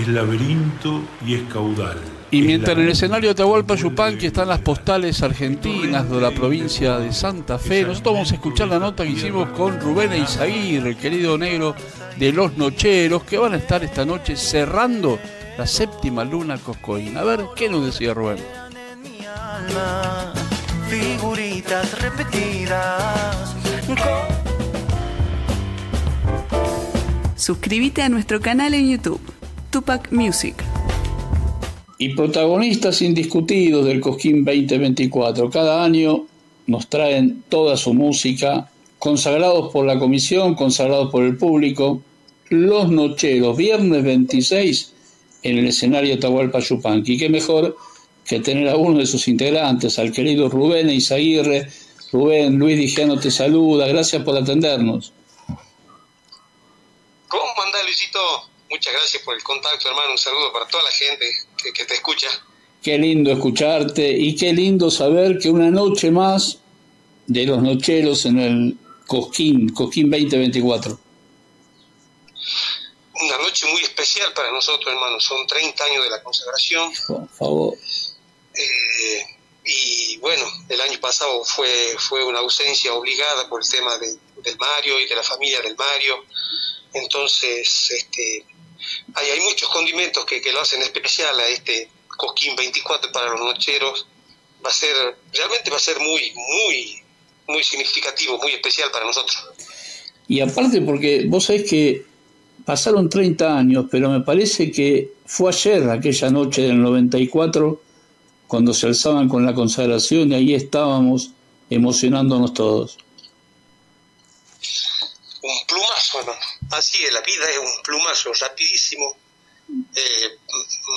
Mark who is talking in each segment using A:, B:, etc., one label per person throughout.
A: Es laberinto y es caudal.
B: Y mientras en el escenario de Atahualpa Yupanqui están las postales argentinas de la provincia de Santa Fe, nosotros vamos a escuchar la nota que hicimos con Rubén Eizaguirre, el querido negro de Los Nocheros, que van a estar esta noche cerrando la séptima luna coscoína. A ver, ¿qué nos decía Rubén?
C: Figuritas repetidas.
D: Suscríbete a nuestro canal en YouTube, Tupac Music.
B: Y protagonistas indiscutidos del Cosquín 2024. Cada año nos traen toda su música, consagrados por la comisión, consagrados por el público. Los Nocheros, viernes 26 en el escenario Tahualpa Yupanqui. Qué mejor que tener a uno de sus integrantes, al querido Rubén Isaguirre. Rubén, Luis Dijano te saluda, gracias por atendernos.
E: ¿Cómo andás, Luisito? Muchas gracias por el contacto, hermano. Un saludo para toda la gente que, te escucha.
B: Qué lindo escucharte y qué lindo saber que una noche más de los nocheros en el Cosquín, Cosquín 2024.
E: Una noche muy especial para nosotros, hermano. Son 30 años de la consagración.
B: Por favor.
E: Eh, y bueno, el año pasado fue, fue una ausencia obligada por el tema del Mario y de la familia del Mario. Entonces, este, hay, hay muchos condimentos que, que lo hacen especial a este Cosquín 24 para los nocheros. Va a ser, realmente va a ser muy, muy, muy significativo, muy especial para nosotros.
B: Y aparte porque vos sabés que pasaron 30 años, pero me parece que fue ayer, aquella noche del 94, cuando se alzaban con la consagración y ahí estábamos emocionándonos todos
E: un plumazo, hermano. Así es, la vida es un plumazo rapidísimo. Eh,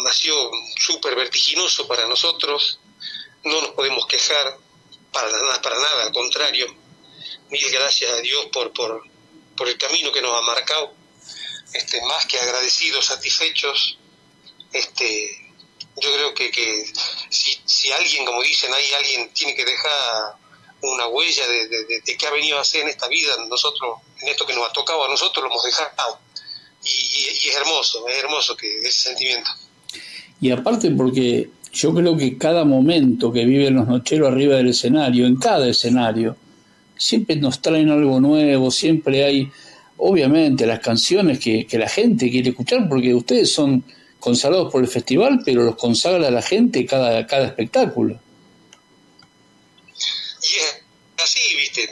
E: ha sido súper vertiginoso para nosotros. No nos podemos quejar para nada, para nada, al contrario. Mil gracias a Dios por, por, por el camino que nos ha marcado. Este, más que agradecidos, satisfechos. Este, yo creo que, que si, si alguien, como dicen, hay alguien tiene que dejar una huella de, de, qué ha venido a hacer en esta vida, nosotros, en esto que nos ha tocado a nosotros, lo hemos dejado. Y, es hermoso, es hermoso que ese sentimiento.
B: Y aparte porque yo creo que cada momento que viven los nocheros arriba del escenario, en cada escenario, siempre nos traen algo nuevo, siempre hay, obviamente, las canciones que, que la gente quiere escuchar, porque ustedes son consagrados por el festival, pero los consagra la gente cada, cada espectáculo.
E: Y es así, viste,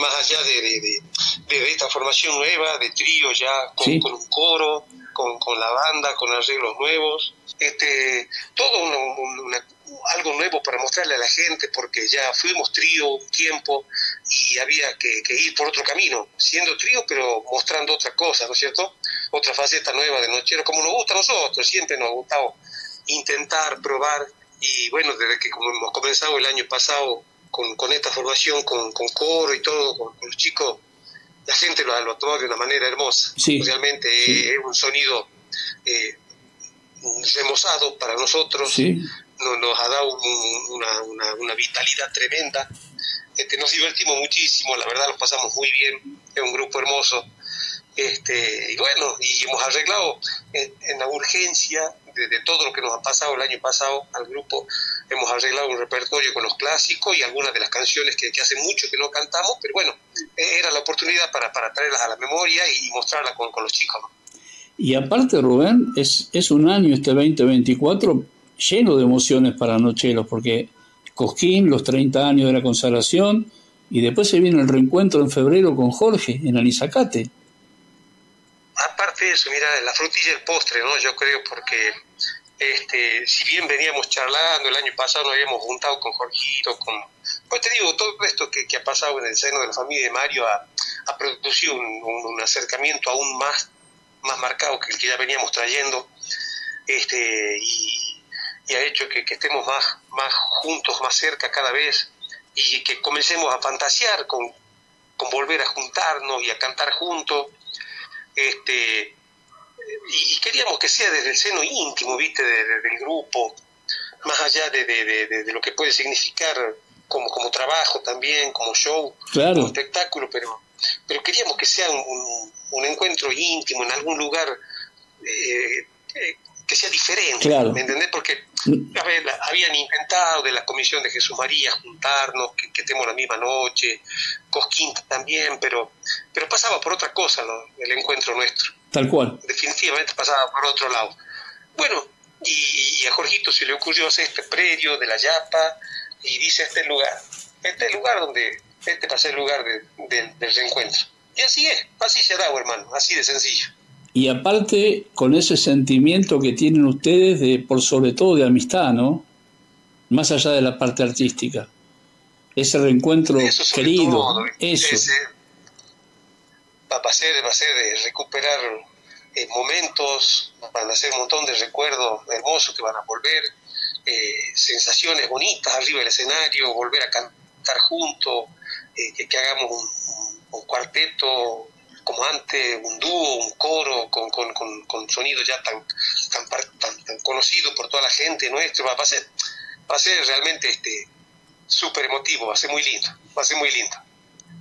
E: más allá de, esta formación nueva, de trío ya, con, un coro, con, la banda, con arreglos nuevos, este, todo algo nuevo para mostrarle a la gente, porque ya fuimos trío un tiempo y había que, ir por otro camino, siendo trío, pero mostrando otra cosa, ¿no es cierto? Otra faceta nueva de Nochero, como nos gusta a nosotros, siempre nos ha gustado intentar, probar, y bueno, desde que como hemos comenzado el año pasado con, con esta formación, con, con, coro y todo, con, los chicos, la gente lo, lo tomado de una manera hermosa. Realmente es un sonido eh, remozado para nosotros, nos, ha dado una, una, una, vitalidad tremenda. Este, nos divertimos muchísimo, la verdad lo pasamos muy bien, es un grupo hermoso. Este, y bueno, y hemos arreglado en, en la urgencia de, todo lo que nos ha pasado el año pasado al grupo, hemos arreglado un repertorio con los clásicos y algunas de las canciones que, hace mucho que no cantamos, pero bueno, e, era la oportunidad para, para traerlas a la memoria y mostrarlas con, los chicos.
B: Y aparte, Rubén, es, es un año este 2024 lleno de emociones para Nochelos, porque Cosquín, los 30 años de la consagración, Y después se viene el reencuentro en febrero con Jorge en Anizacate.
E: Aparte de eso, mira, la frutilla del postre, ¿no? Yo creo porque este, si bien veníamos charlando, el año pasado nos habíamos juntado con Jorgito, con... Pues te digo, todo esto que, ha pasado en el seno de la familia de Mario ha, producido un, acercamiento aún más, más marcado que el que ya veníamos trayendo, este, y, ha hecho que, estemos más, más juntos, más cerca cada vez, y que comencemos a fantasear con, con volver a juntarnos y a cantar juntos. Este, y, queríamos que sea desde el seno íntimo, viste, del grupo, más allá de, lo que puede significar como, como trabajo también, como show, como espectáculo, pero, pero queríamos que sea un, un encuentro íntimo en algún lugar eh, eh, que sea diferente, ¿me entendés? Porque a ver, habían intentado de la Comisión de Jesús María juntarnos, que, que estemos la misma noche, Cosquín también, pero, pero pasaba por otra cosa el encuentro nuestro.
B: Tal cual.
E: Definitivamente pasaba por otro lado. Bueno, y, a Jorgito se le ocurrió hacer este predio de la Yapa y dice este lugar, este es el lugar donde, este va a ser el lugar del reencuentro. Y así es, así se da, hermano, así de sencillo.
B: Y aparte, con ese sentimiento que tienen ustedes de, por sobre todo de amistad, ¿no? Más allá de la parte artística. Ese reencuentro querido, eso
E: va a ser, va a ser de recuperar eh, momentos, van a ser un montón de recuerdos hermosos que van a volver, eh, sensaciones bonitas arriba del escenario, volver a cantar juntos, eh, que, hagamos un, cuarteto como antes, un dúo, un coro con, con, con, sonido ya tan, tan, tan, conocido por toda la gente nuestro, va, a ser, va a ser realmente este súper emotivo, va a ser muy lindo, va a ser muy lindo.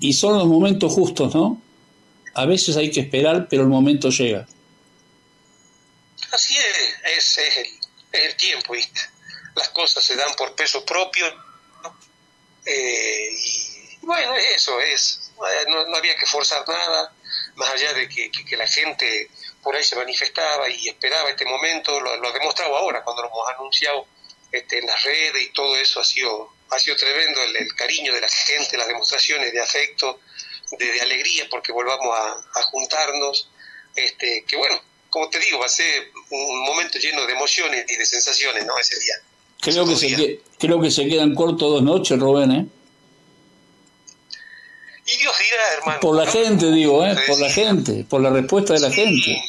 B: Y son los momentos justos, ¿no? A veces hay que esperar, pero el momento llega.
E: Así es, es, el, tiempo, ¿viste? Las cosas se dan por peso propio. Eh, y bueno, eso es. No, había que forzar nada, más allá de que, la gente por ahí se manifestaba y esperaba este momento, lo, lo demostrado ahora cuando lo hemos anunciado este, en las redes y todo eso ha sido, ha sido tremendo, el cariño de la gente, las demostraciones de afecto, de, alegría porque volvamos a, juntarnos, este, que bueno, como te digo, va a ser un momento lleno de emociones y de sensaciones, ¿no? Ese día.
B: Creo, que se, creo que se quedan cortos dos noches, Rubén, ¿eh?
E: Y Dios dirá, hermano.
B: Por la gente, digo, ¿eh? Por la gente, por la respuesta de la gente.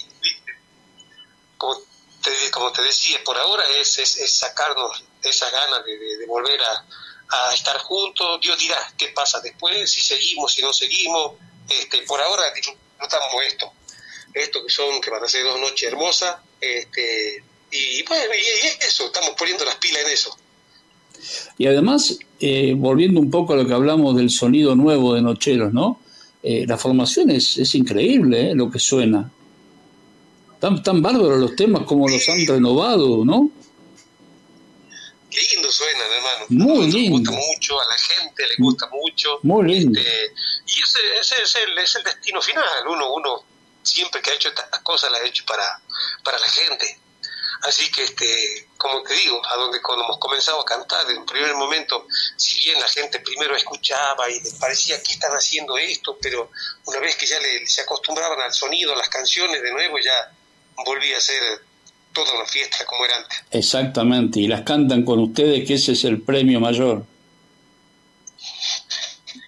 E: Como te, como te decía, por ahora es, es, sacarnos esas ganas de volver a, a estar juntos, Dios dirá qué pasa después, si seguimos, si no seguimos, este, por ahora disfrutamos esto, esto que son, que van a ser dos noches hermosas, este, y bueno, y eso, estamos poniendo las pilas en eso.
B: Y además, eh, volviendo un poco a lo que hablamos del sonido nuevo de Nocheros, ¿no? Eh, la formación es, es increíble, ¿eh? lo que suena. Tan, tan bárbaros los temas como los han renovado, ¿no?
E: Qué lindo suena, hermano.
B: Muy lindo.
E: Le gusta mucho, a la gente le gusta mucho.
B: Muy lindo.
E: Este, y ese, ese es, el, es, el, destino final. Uno, uno siempre que ha hecho estas cosas las ha hecho para, para la gente. Así que, este, como te digo, a donde cuando hemos comenzado a cantar, en un primer momento, si bien la gente primero escuchaba y les parecía que están haciendo esto, pero una vez que ya le, se acostumbraban al sonido, a las canciones, de nuevo ya volvía a ser toda una fiesta como era antes.
B: Exactamente, y las cantan con ustedes, que ese es el premio mayor.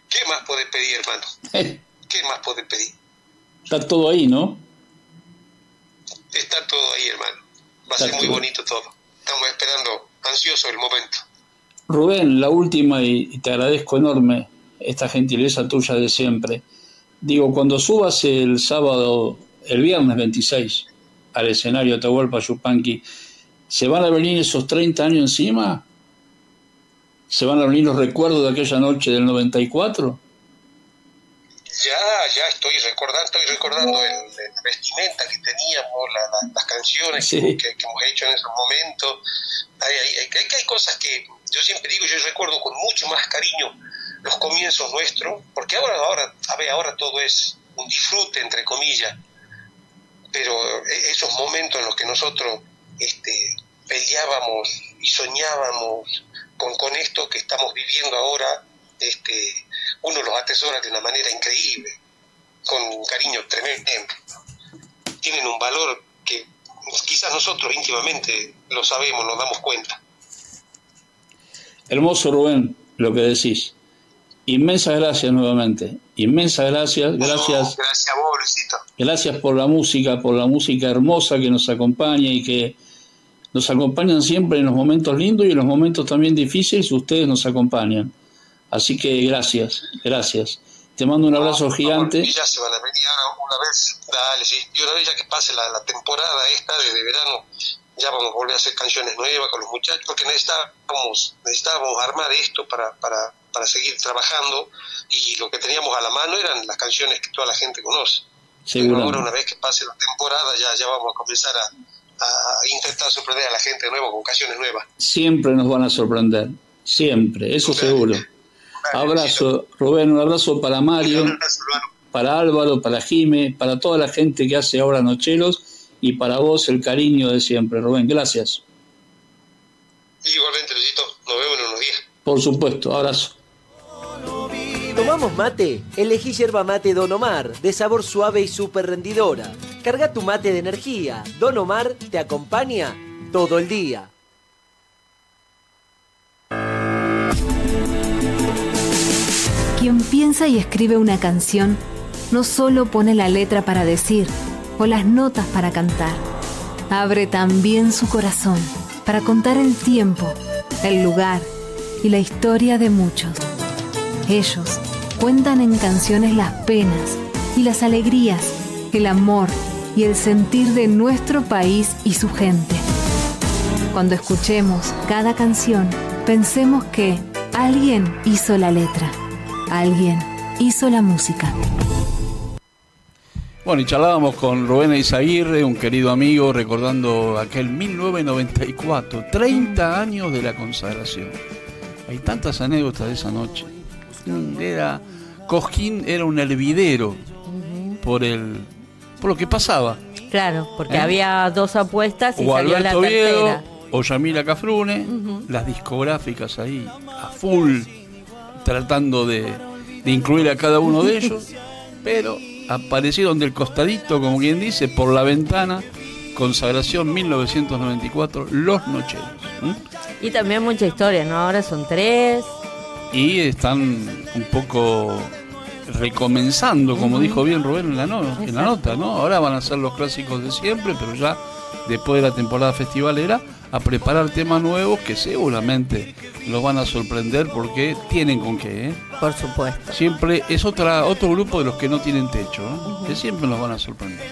E: ¿Qué más puede pedir, hermano? ¿Qué más puede pedir?
B: Está todo ahí, ¿no?
E: Está todo ahí, hermano. Va a ser muy bonito todo. Estamos esperando ansioso el momento.
B: Rubén, la última, y te agradezco enorme esta gentileza tuya de siempre. Digo, cuando subas el sábado, el viernes 26, al escenario de Atahualpa Yupanqui, ¿se van a venir esos 30 años encima? ¿Se van a venir los recuerdos de aquella noche del 94?
E: Ya, ya estoy recordando, estoy recordando el, vestimenta que teníamos, las canciones que, hemos hecho en esos momentos. Hay, hay, hay, cosas que yo siempre digo, yo recuerdo con mucho más cariño los comienzos nuestros, porque ahora, ahora, a ver, ahora todo es un disfrute, entre comillas, pero e-, esos momentos en los que nosotros este, peleábamos y soñábamos con, con esto que estamos viviendo ahora, este, uno los atesora de una manera increíble, con un cariño tremendo. Tienen un valor que quizás nosotros íntimamente lo sabemos, nos damos cuenta.
B: Hermoso Rubén, lo que decís. Inmensas gracias nuevamente. Inmensas gracias. Gracias.
E: gracias a vos, Luisito.
B: Gracias por la música, por la música hermosa que nos acompaña y que nos acompañan siempre en los momentos lindos y en los momentos también difíciles. Ustedes nos acompañan. Así que gracias, gracias. Te mando un abrazo gigante.
E: Y ya se van a venir una vez, dale, sí. Y una vez ya que pase la, la temporada esta de verano, ya vamos a volver a hacer canciones nuevas con los muchachos, porque necesitábamos, necesitábamos armar esto para, para, para seguir trabajando y lo que teníamos a la mano eran las canciones que toda la gente conoce. Pero ahora una vez que pase la temporada ya, ya vamos a comenzar a, a intentar sorprender a la gente de nuevo con canciones nuevas.
B: Siempre nos van a sorprender, siempre, eso seguro. Abrazo, Rubén, un abrazo para Mario, para Álvaro, para Jime, para toda la gente que hace ahora Nocheros y para vos el cariño de siempre, Rubén. Gracias.
E: Igualmente, Luisito. Nos vemos en unos días.
B: Por supuesto. Abrazo.
F: ¿Tomamos mate? Elegí yerba mate Don Omar, de sabor suave y súper rendidora. Carga tu mate de energía. Don Omar te acompaña todo el día.
G: Quien piensa y escribe una canción no solo pone la letra para decir, o las notas para cantar. Abre también su corazón para contar el tiempo, el lugar y la historia de muchos. Ellos cuentan en canciones las penas y las alegrías, el amor y el sentir de nuestro país y su gente. Cuando escuchemos cada canción, pensemos que alguien hizo la letra, alguien hizo la música.
B: Bueno, y charlábamos con Rubén Izaguirre, un querido amigo, recordando aquel 1994, 30 años de la consagración. Hay tantas anécdotas de esa noche. Era, Cosquín era un hervidero por el por lo que pasaba.
H: Claro, porque ¿Eh? había dos apuestas y
B: o
H: salió
B: Alberto
H: la tercera.
B: o Yamila Cafrune, las discográficas ahí a full, tratando de, de incluir a cada uno de ellos, pero aparecieron del costadito, como quien dice, por la ventana, consagración 1994, Los Nocheros.
H: Y también mucha historia, ¿no? Ahora son tres.
B: Y están un poco recomenzando, como dijo bien Rubén en la, no- en la nota, ¿no? Ahora van a ser los clásicos de siempre, pero ya después de la temporada festivalera, a preparar temas nuevos que seguramente los van a sorprender porque tienen con qué, ¿eh?
H: Por supuesto.
B: Siempre es otra, otro grupo de los que no tienen techo, ¿eh? que siempre nos van a sorprender.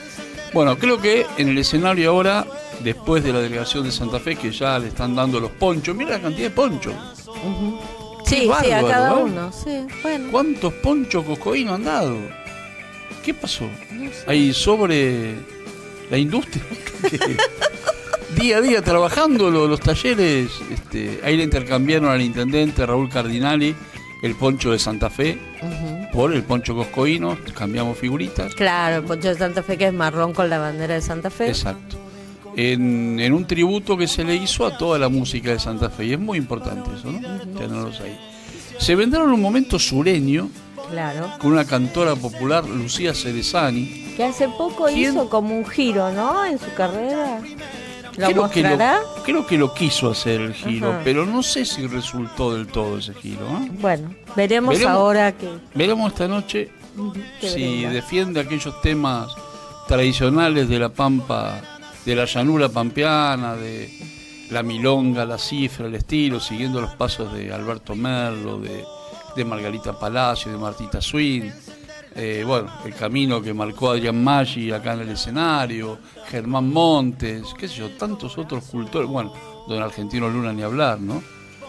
B: Bueno, creo que en el escenario ahora, después de la delegación de Santa Fe, que ya le están dando los ponchos, mira la cantidad de ponchos.
H: Sí, sí, a cada uno. Sí, bueno.
B: ¿Cuántos ponchos coscoínos han dado? ¿Qué pasó? Hay sobre la industria. día a día trabajando lo- los, talleres. Este, ahí le intercambiaron al intendente Raúl Cardinali el poncho de Santa Fe por el poncho coscoíno. Cambiamos figuritas.
H: Claro, el poncho de Santa Fe que es marrón con la bandera de Santa Fe.
B: Exacto. En, en un tributo que se le hizo a toda la música de Santa Fe. Y es muy importante eso, ¿no? Tenerlos ahí. Se vendrán un momento sureño
H: Claro.
B: con una cantora popular, Lucía Cerezani.
H: Que hace poco
B: ¿Quién?
H: hizo como un giro, ¿no? En su carrera. ¿Lo
B: creo, que lo, creo que lo quiso hacer el giro,
H: Ajá.
B: pero no sé si resultó del todo ese giro. ¿eh?
H: Bueno, veremos,
B: Veremos.
H: ahora que...
B: Veremos esta noche si
H: venga.
B: defiende aquellos temas tradicionales de la pampa, de la llanura pampeana, de la milonga, la cifra, el estilo, siguiendo los pasos de Alberto Merlo, de, Margarita Palacio, de Martita Swin. Eh, bueno, el camino que marcó Adrián Maggi acá en el escenario, Germán Montes, qué sé yo, tantos otros cultores, bueno, don Argentino Luna ni hablar, ¿no?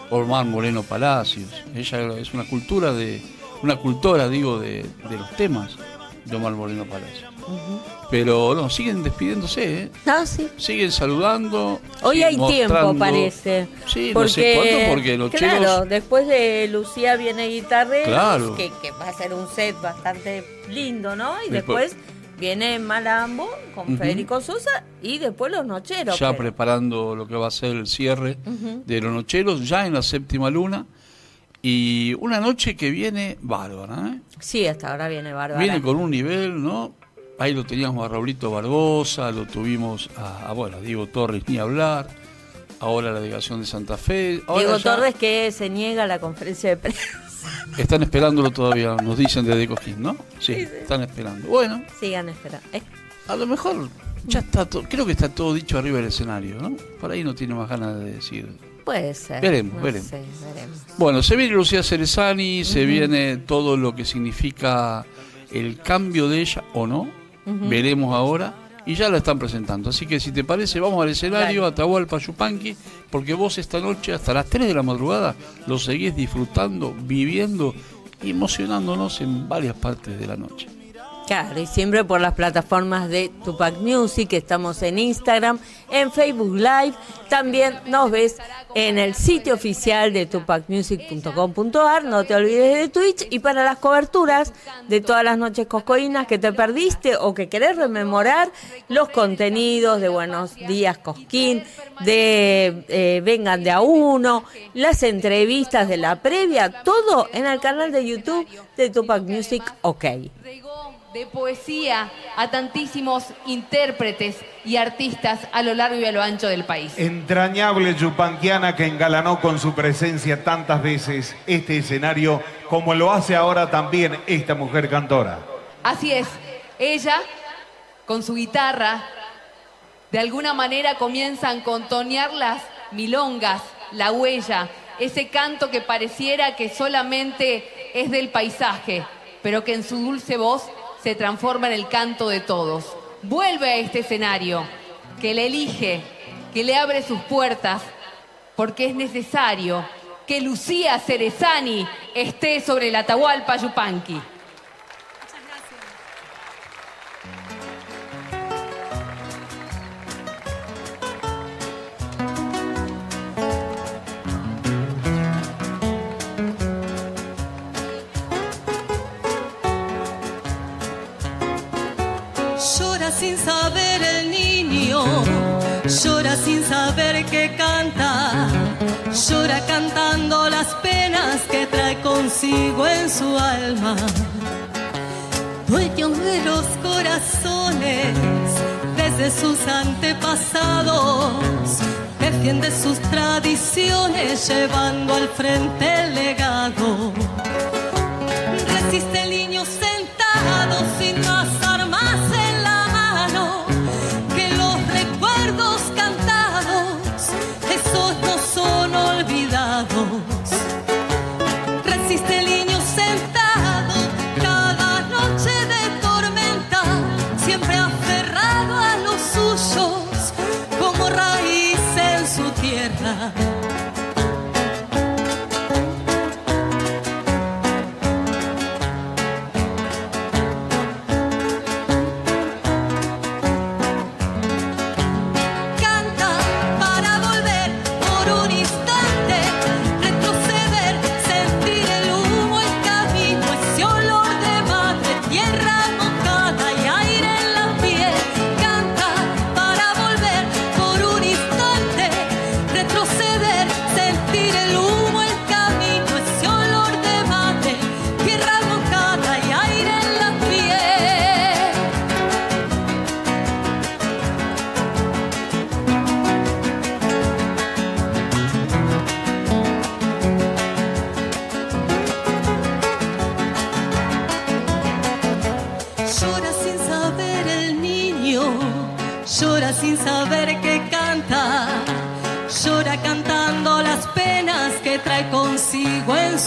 B: Omar Moreno Palacios, ella es una cultura de, una cultora, digo, de, de los temas de Omar Moreno Palacios. Pero no, siguen despidiéndose, ¿eh?
H: Ah, sí.
B: siguen saludando.
H: Hoy hay tiempo, parece.
B: Sí, no sé cuánto, porque los
H: Claro,
B: chelos
H: después de Lucía viene guitarreros,
B: Claro.
H: que, que va a ser un set bastante lindo, ¿no? Y
B: Después-
H: después, viene Malambo con. Federico Sosa y después los Nocheros.
B: ya
H: pero-
B: preparando lo que va a ser el cierre de los nocheros, ya en la séptima luna. Y una noche que viene bárbara, ¿eh?
H: Sí, hasta ahora viene bárbara.
B: Viene con un nivel, ¿no? Ahí lo teníamos a Raulito Barbosa, lo tuvimos a, a, bueno, a Diego Torres, ni hablar. Ahora la delegación de Santa Fe. Ahora
H: Diego
B: ya
H: Torres que se niega a la conferencia de prensa.
B: Están esperándolo todavía, nos dicen desde Cojín, ¿no? Sí, están esperando. Bueno,
H: Sigan esperando. Eh,
B: a lo mejor ya está todo, creo que está todo dicho arriba del escenario, ¿no? Por ahí no tiene más ganas de decir.
H: Puede ser.
B: Veremos,
H: no
B: veremos.
H: sé, veremos.
B: Bueno, se viene Lucía Cerezani, se viene todo lo que significa el cambio de ella o no, veremos ahora, y ya la están presentando. Así que si te parece, vamos al escenario,
H: Dale.
B: Atahualpa Yupanqui, porque vos esta noche hasta las 3 de la madrugada lo seguís disfrutando, viviendo y emocionándonos en varias partes de la noche.
H: Claro, y siempre por las plataformas de Tupac Music, estamos en Instagram, en Facebook Live, también nos ves en el sitio oficial de tupacmusic.com.ar, no te olvides de Twitch, y para las coberturas de todas las noches coscoínas que te perdiste o que querés rememorar, los contenidos de Buenos Días Cosquín, de eh, Vengan de a uno, las entrevistas de la previa, todo en el canal de YouTube de Tupac Music OK.
I: De poesía a tantísimos intérpretes y artistas a lo largo y a lo ancho del país.
J: Entrañable yupanquiana que engalanó con su presencia tantas veces este escenario, como lo hace ahora también esta mujer cantora.
I: Así es, ella, con su guitarra, de alguna manera comienza a contonear las milongas, la huella, ese canto que pareciera que solamente es del paisaje, pero que en su dulce voz se transforma en el canto de todos. Vuelve a este escenario, que le elige, que le abre sus puertas, porque es necesario que Lucía Cerezani esté sobre el Atahualpa Yupanqui.
K: Llora sin saber el niño, llora sin saber que canta, llora cantando las penas que trae consigo en su alma. Dueño de los corazones, desde sus antepasados, defiende sus tradiciones llevando al frente el legado.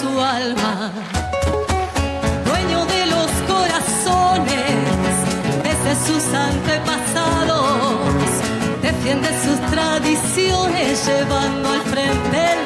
K: Su alma. Dueño de los corazones, desde sus antepasados, defiende sus tradiciones llevando al frente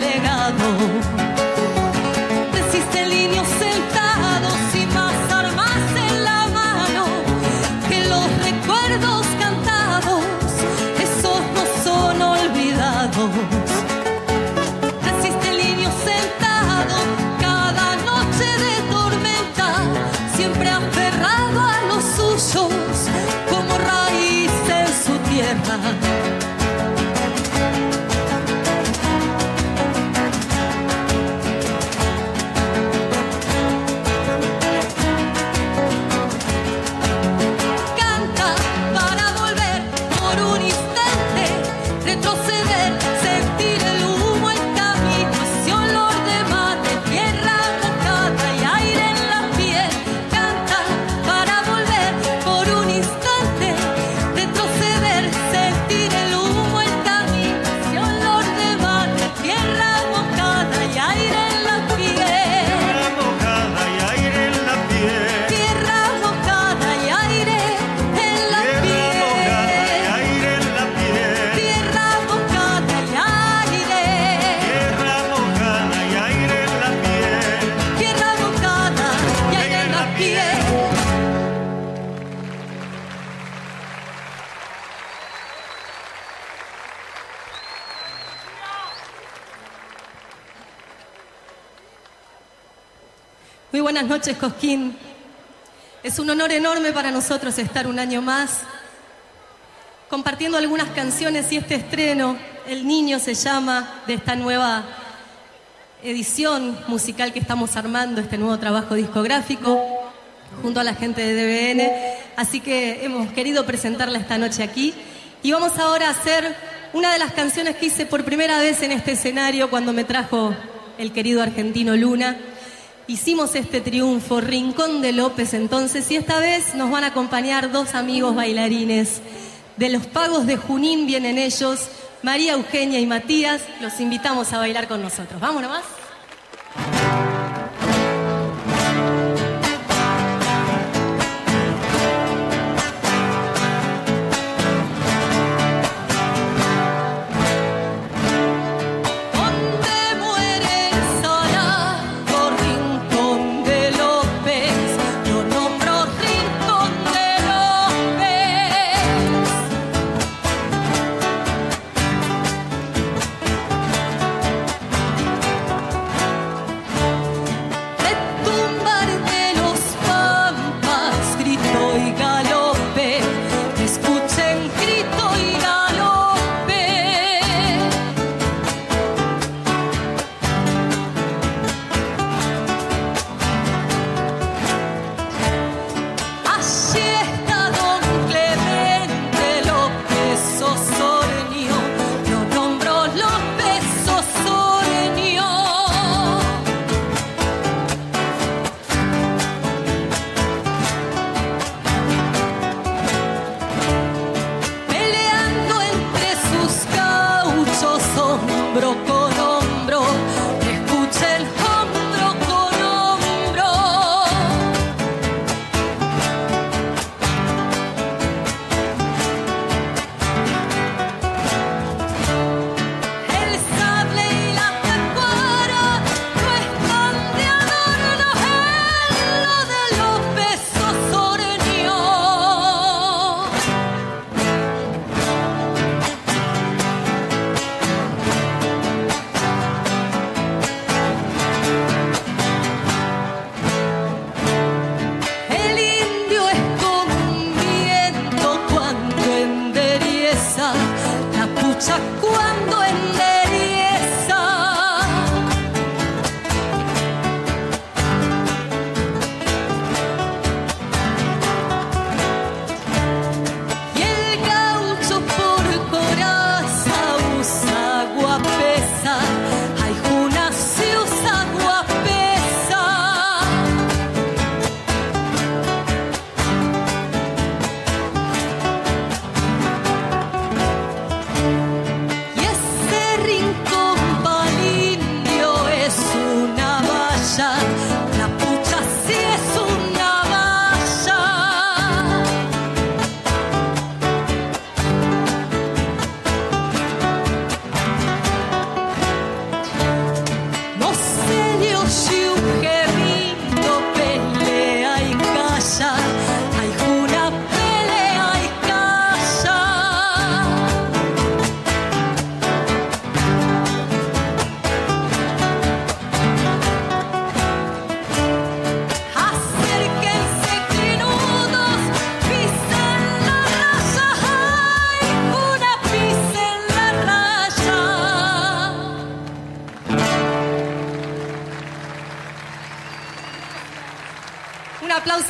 K: buenas noches, Cosquín. Es un honor enorme para nosotros estar un año más compartiendo algunas canciones y este estreno, El Niño se llama, de esta nueva edición musical que estamos armando, este nuevo trabajo discográfico, junto a la gente de DBN. Así que hemos querido presentarla esta noche aquí. Y vamos ahora a hacer una de las canciones que hice por primera vez en este escenario cuando me trajo el querido argentino Luna. Hicimos este triunfo, Rincón de López entonces, y esta vez nos van a acompañar dos amigos bailarines. De los pagos de Junín vienen ellos, María Eugenia y Matías, los invitamos a bailar con nosotros. ¿Vamos nomás?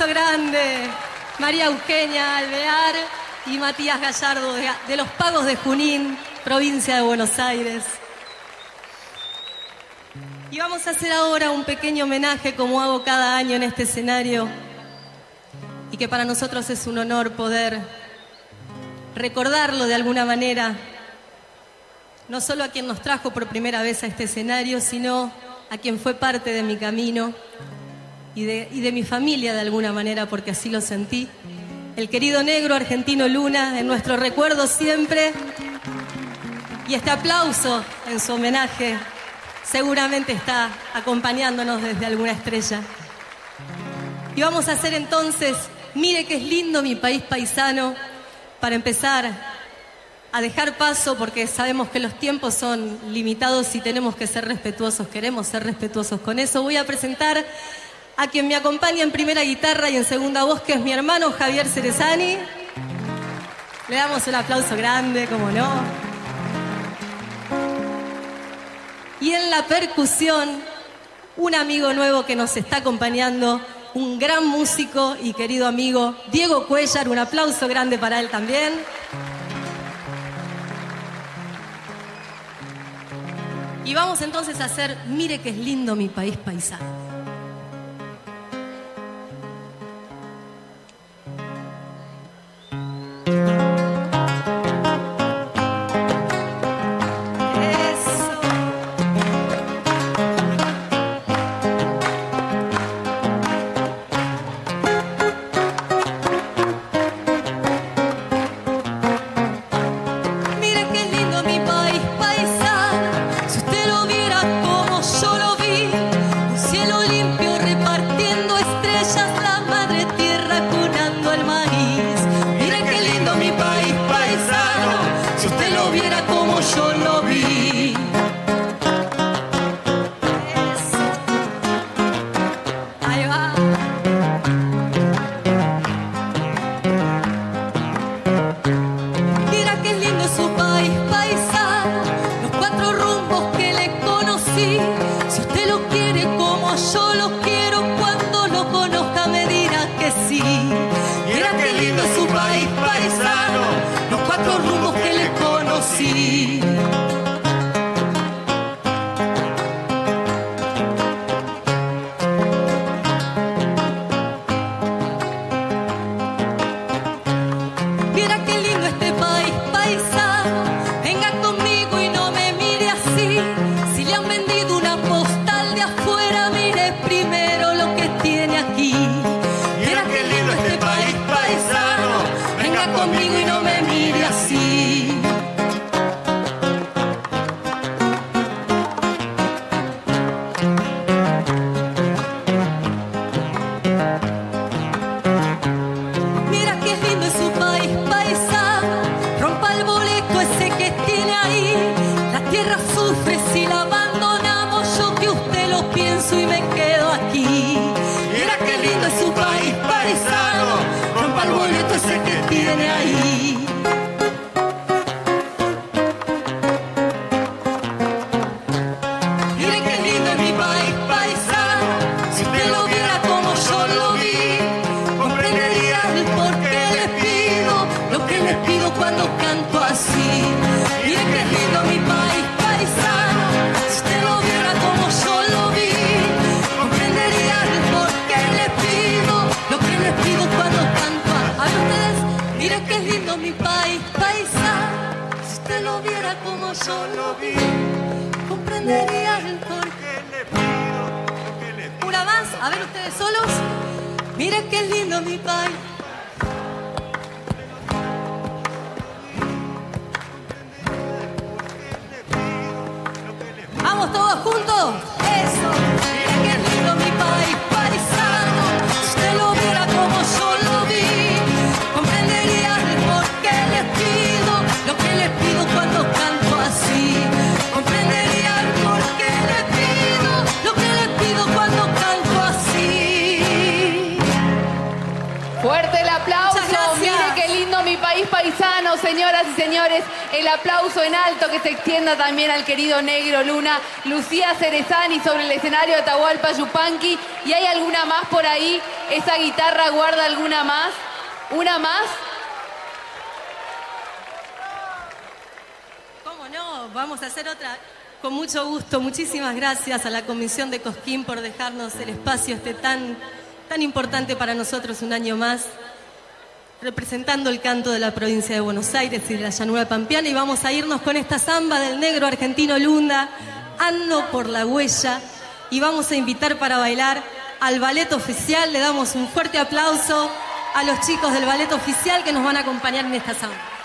K: Grande. María Eugenia Alvear y Matías Gallardo de, los Pagos de Junín, provincia de Buenos Aires. Y vamos a hacer ahora un pequeño homenaje como hago cada año en este escenario y que para nosotros es un honor poder recordarlo de alguna manera, no solo a quien nos trajo por primera vez a este escenario, sino a quien fue parte de mi camino y de, mi familia de alguna manera, porque así lo sentí. El querido negro argentino Luna, en nuestro recuerdo siempre. Y este aplauso en su homenaje seguramente está acompañándonos desde alguna estrella. Y vamos a hacer entonces, mire que es lindo mi país paisano, para empezar a dejar paso, porque sabemos que los tiempos son limitados y tenemos que ser respetuosos, queremos ser respetuosos con eso. Voy a presentar a quien me acompaña en primera guitarra y en segunda voz, que es mi hermano Javier Cerezani. Le damos un aplauso grande, como no. Y en la percusión, un amigo nuevo que nos está acompañando, un gran músico y querido amigo, Diego Cuellar. Un aplauso grande para él también. Y vamos entonces a hacer Mire que es lindo mi país paisano. Mire qué
I: también al querido Negro Luna, Lucía Cerezani sobre el escenario de Atahualpa Yupanqui. ¿Y hay alguna más por ahí? ¿Esa guitarra guarda alguna más? ¿Una más?
K: ¿Cómo no? Vamos a hacer otra. Con mucho gusto. Muchísimas gracias a la Comisión de Cosquín por dejarnos el espacio este tan, tan importante para nosotros un año más, representando el canto de la provincia de Buenos Aires y de la llanura pampeana. Y vamos a irnos con esta samba del negro argentino Lunda, Ando por la huella. Y vamos a invitar para bailar al ballet oficial. Le damos un fuerte aplauso a los chicos del ballet oficial que nos van a acompañar en esta samba.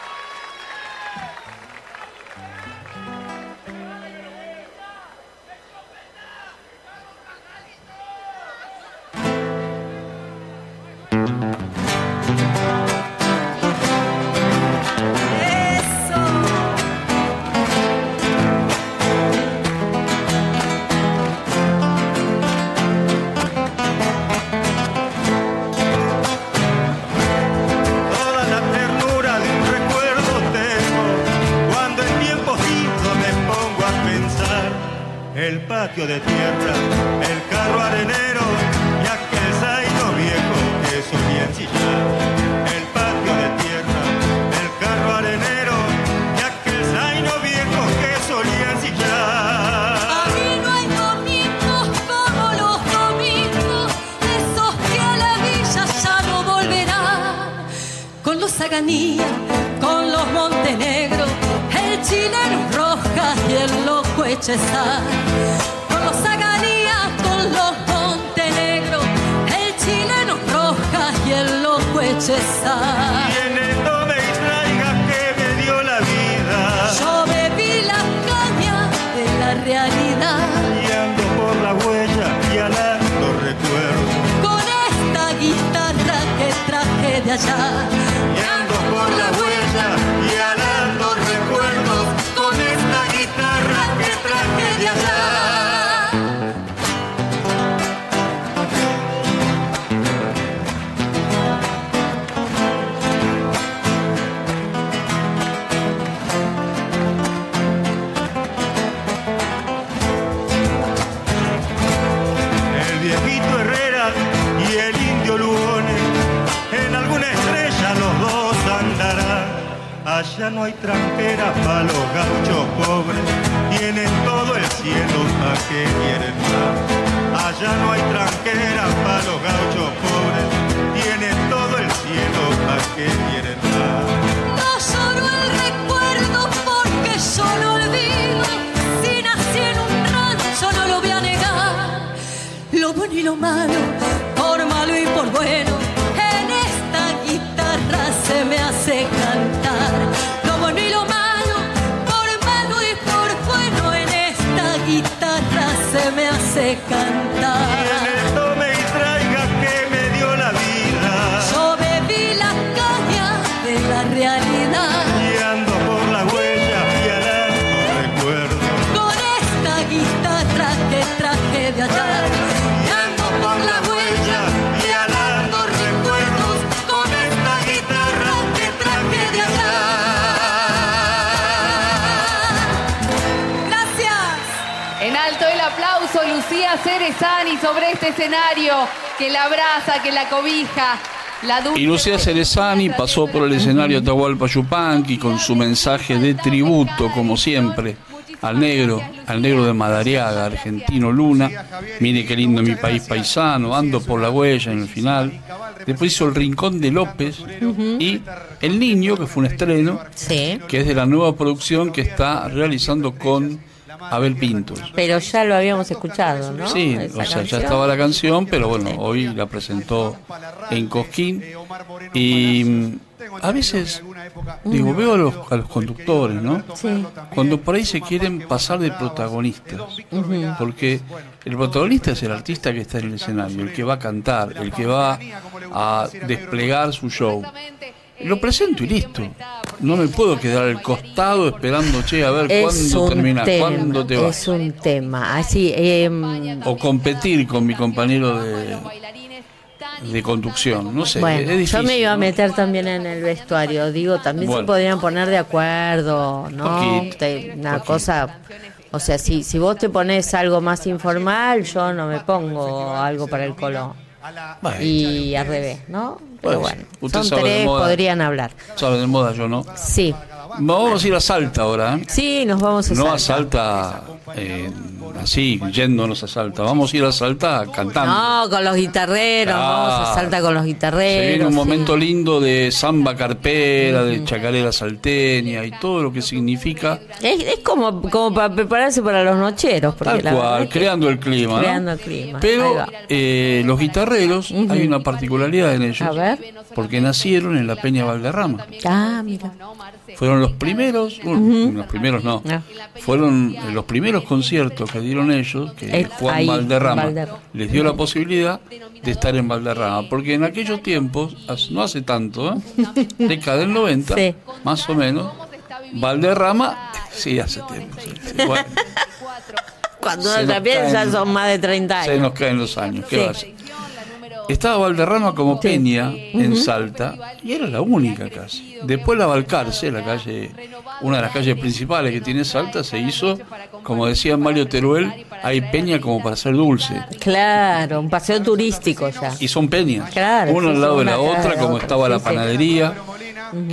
L: Me
I: Cerezani sobre este escenario que la abraza, que la cobija. La dulce
B: Y Lucía Cerezani pasó por el escenario Atahualpa Yupanqui con su mensaje de tributo, como siempre, al negro, al negro de Madariaga, argentino Luna. Mire qué lindo mi país paisano, ando por la huella en el final. Después hizo El Rincón de López y El Niño, que fue un estreno,
H: Sí,
B: que es de la nueva producción que está realizando con Abel Pintos.
H: pero ya lo habíamos escuchado, ¿no?
B: Sí,
H: Esa
B: o sea, ya estaba la canción, pero bueno, hoy la presentó en Cosquín. Y mm, a veces, digo, veo a los, a los conductores, ¿no?
H: Sí.
B: Cuando por ahí se quieren pasar de protagonistas. Porque el protagonista es el artista que está en el escenario, el que va a cantar, el que va a desplegar su show. Lo presento y listo. No me puedo quedar al costado esperando, che, a ver
H: Es
B: cuándo termina,
H: tema,
B: cuándo te vas.
H: Es un tema. Así, em,
B: o competir con mi compañero de, de conducción. No sé, es
H: bueno,
B: difícil.
H: yo me iba a meter también en el vestuario. Digo, también se podrían poner de acuerdo, ¿no?
B: Poquito,
H: Te- una
B: poquito.
H: cosa. O sea, si, si vos te pones algo más informal, yo no me pongo algo para el color. Y al revés, ¿no? Pero
B: Bueno,
H: son tres, podrían hablar.
B: Sabe de moda, yo no.
H: Sí,
B: Vamos a ir a Salta ahora. ¿eh?
H: sí, nos vamos a
B: No a
H: Salta.
B: Salta eh, así, yéndonos a Salta. Vamos a ir a Salta cantando.
H: No, con los guitarreros,
B: Claro.
H: vamos a Salta con los
B: Se
H: guitarreros.
B: viene un
H: sí.
B: momento lindo de samba carpera, de chacarera salteña y todo lo que significa.
H: Es, es como, como para prepararse para los nocheros.
B: Tal
H: la
B: cual, creando el clima. ¿no?
H: Creando el clima.
B: Pero eh, los guitarreros, hay una particularidad en ellos.
H: A ver.
B: Porque nacieron en la Peña Valderrama.
H: Ah, mira.
B: Fueron los primeros, bueno, los primeros no,
H: Ah.
B: fueron los primeros conciertos que dieron ellos, que
H: Es
B: Juan
H: ahí,
B: Valderrama
H: Valderrama.
B: les dio la posibilidad de estar en Valderrama, porque en aquellos tiempos, no hace tanto, ¿eh? década del 90,
H: Sí.
B: más o menos, Valderrama, sí, hace tiempo, sí, sí, bueno,
H: Cuando
B: Se
H: uno también ya
B: caen-
H: son más de 30
B: se
H: años.
B: nos caen los años, ¿qué va a hacer? Estaba Valderrama como Peña en. Salta y era la única casi. Después la Balcarce, la calle, una de las calles principales que tiene Salta, se hizo, como decía Mario Teruel, hay peña como para hacer dulce.
H: Claro, un paseo turístico ya.
B: Y son peñas,
H: Claro,
B: una
H: sí,
B: al lado de la otra, como
H: otra,
B: estaba la panadería,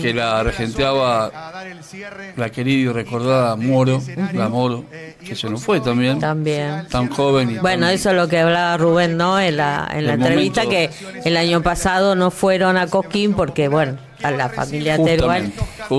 B: que la regenteaba la querida y recordada Moro, la Moro, que se nos fue también.
H: También.
B: Tan joven y
H: Bueno,
B: tan-
H: eso es lo que hablaba Rubén, ¿no? En la, en la
B: El
H: entrevista
B: momento-
H: que el año pasado no fueron a Coquín porque, bueno, a la familia Teruel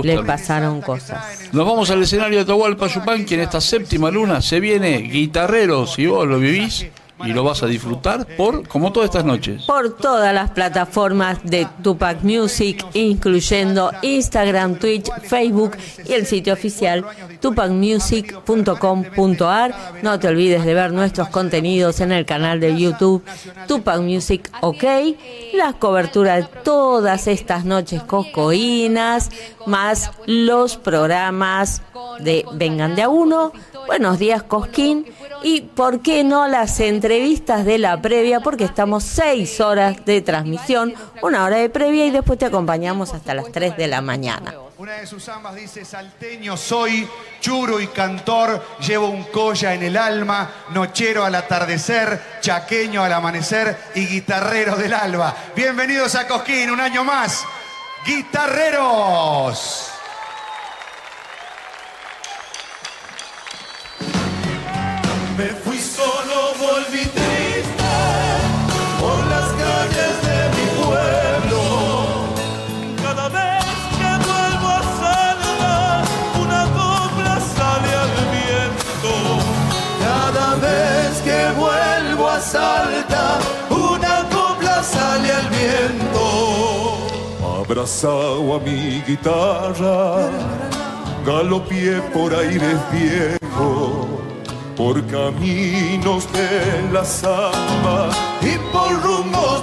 H: le pasaron cosas.
B: Nos vamos al escenario de Atahualpa Yupanqui en esta séptima luna. Se viene guitarrero, si vos lo vivís y lo vas a disfrutar por como todas estas noches.
H: Por todas las plataformas de Tupac Music, incluyendo Instagram, Twitch, Facebook y el sitio oficial tupacmusic.com.ar. No te olvides de ver nuestros contenidos en el canal de YouTube Tupac Music OK. Las coberturas de todas estas noches coscoínas, más los programas de Vengan de a uno, Buenos días Cosquín y por qué no las entrevistas de la previa porque estamos seis horas de transmisión, una hora de previa y después te acompañamos hasta las 3 de la mañana.
M: Una de sus ambas dice, salteño soy, churo y cantor, llevo un colla en el alma, nochero al atardecer, chaqueño al amanecer y guitarrero del alba. Bienvenidos a Cosquín, un año más. Guitarreros.
N: Fui solo, volví triste por las calles de mi pueblo. Cada vez que vuelvo a Salta, una copla sale al viento. Cada vez que vuelvo a Salta, una copla sale al viento.
O: Abrazado a mi guitarra, galopié por aires viejos, por caminos de la samba
N: y por rumbos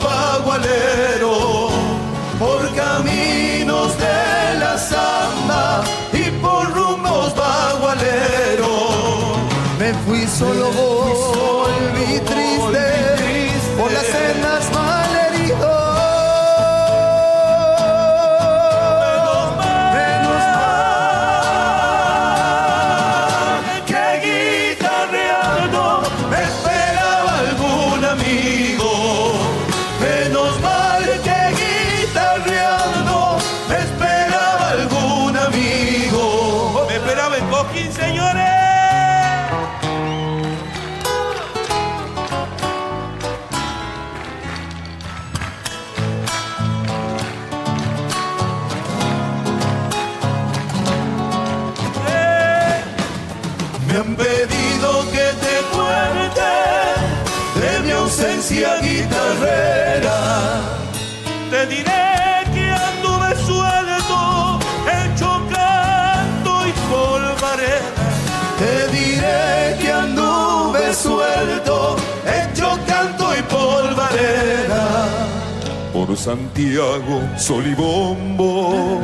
O: Santiago, sol y bombo,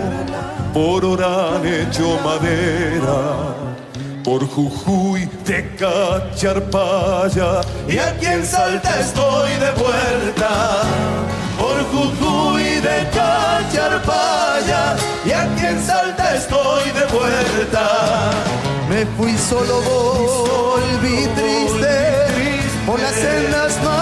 O: por Orán hecho madera, por Jujuy de Cacharpaya
N: Y aquí en Salta estoy de vuelta, por Jujuy de Cacharpaya. Y aquí en Salta estoy de vuelta. Me fui solo, volví triste, por las sendas malherido.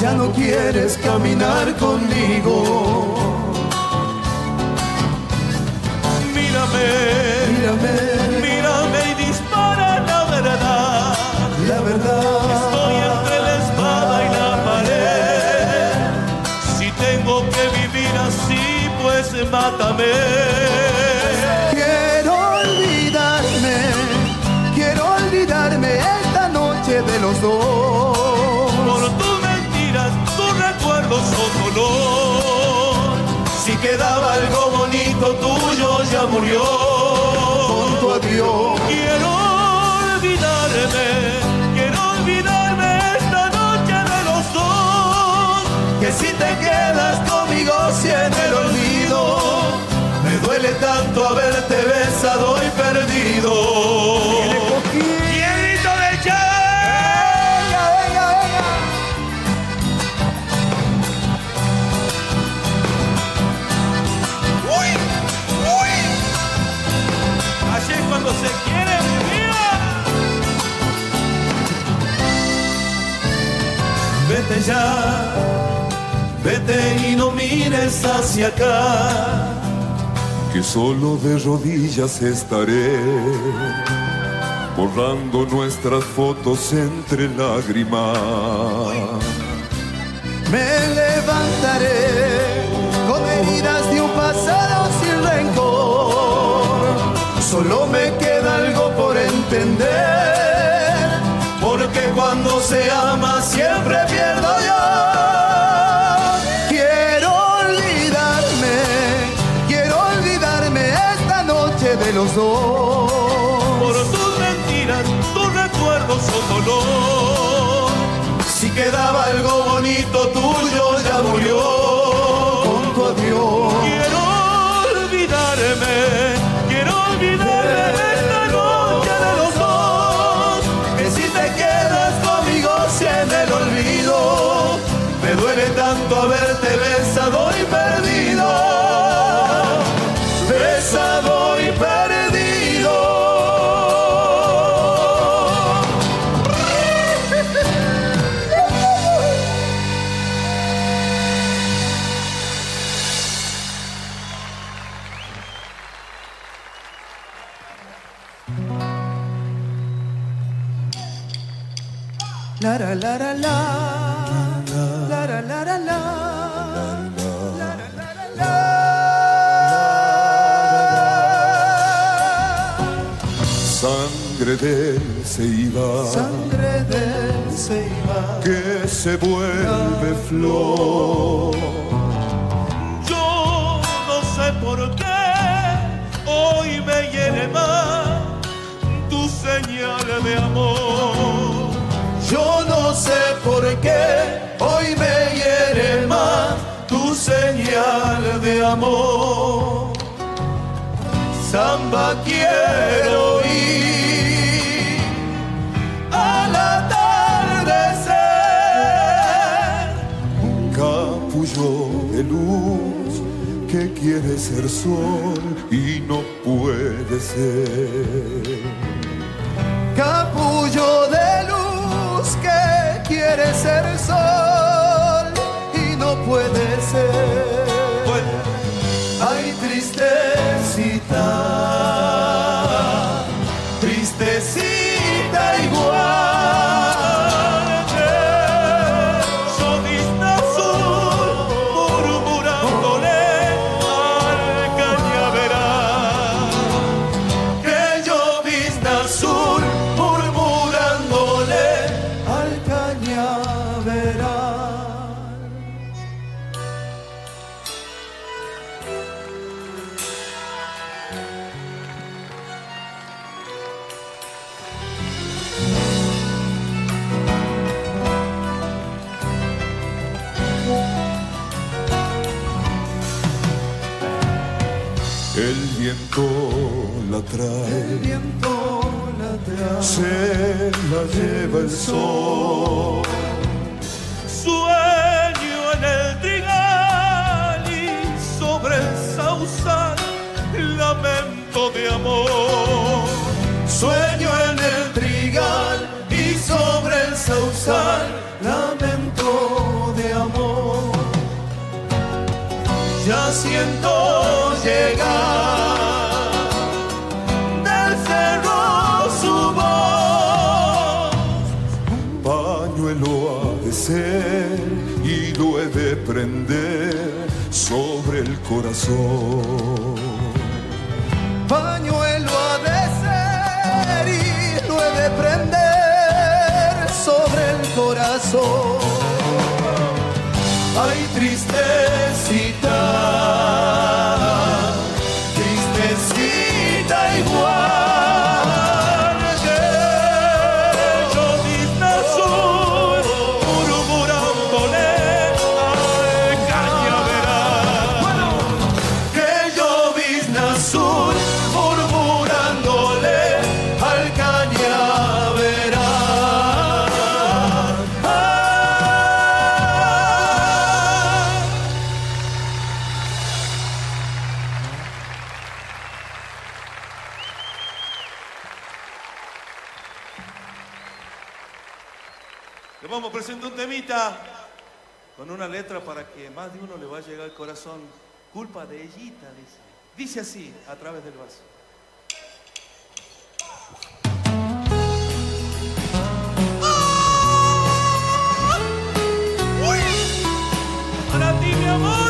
N: Ya no quieres caminar conmigo. Mírame, mírame, mírame y dispara la verdad. La verdad. Estoy entre la espada y la pared. Si tengo que vivir así, pues mátame. Ya murió.
P: Con tu adiós.
N: Quiero olvidarme, quiero olvidarme esta noche de los dos. Que si te quedas conmigo, si en el olvido, me duele tanto haberte besado y perdido. Vete y no mires hacia acá, que solo de rodillas estaré, borrando nuestras fotos entre lágrimas.
P: Me levantaré con heridas de un pasado sin rencor.
N: Solo me queda algo por entender, cuando se ama siempre pierdo yo.
P: Quiero olvidarme, quiero olvidarme esta noche de los dos.
N: Por tus mentiras, tus recuerdos son dolor. Si quedaba algo bonito tuyo, ya murió. Sangre del Ceiba,
P: Sangre del Ceiba.
N: que se vuelve flor. Yo no sé por qué hoy me hiere más tu señal de amor. Yo no sé por qué hoy me hiere más tu señal de amor. Samba quiero que quiere ser sol y no puede ser.
P: Sueño en el trigal y
N: sobre el sausal, lamento de amor. Sueño en el trigal y sobre el sausal, lamento de amor.
Q: Ya siento llegar.
O: Corazón.
P: Pañuelo ha de ser y lo he de prender sobre el corazón.
Q: Ay, tristecita, tristecita
N: una letra para que más de uno le vaya a llegar al corazón. Culpa de ellita, dice. Dice así, a través del vaso. Para ti, mi amor.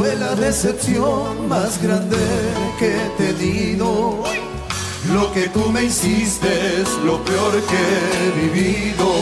P: Fue la decepción más grande que he tenido. Lo que tú me hiciste es lo peor que he vivido.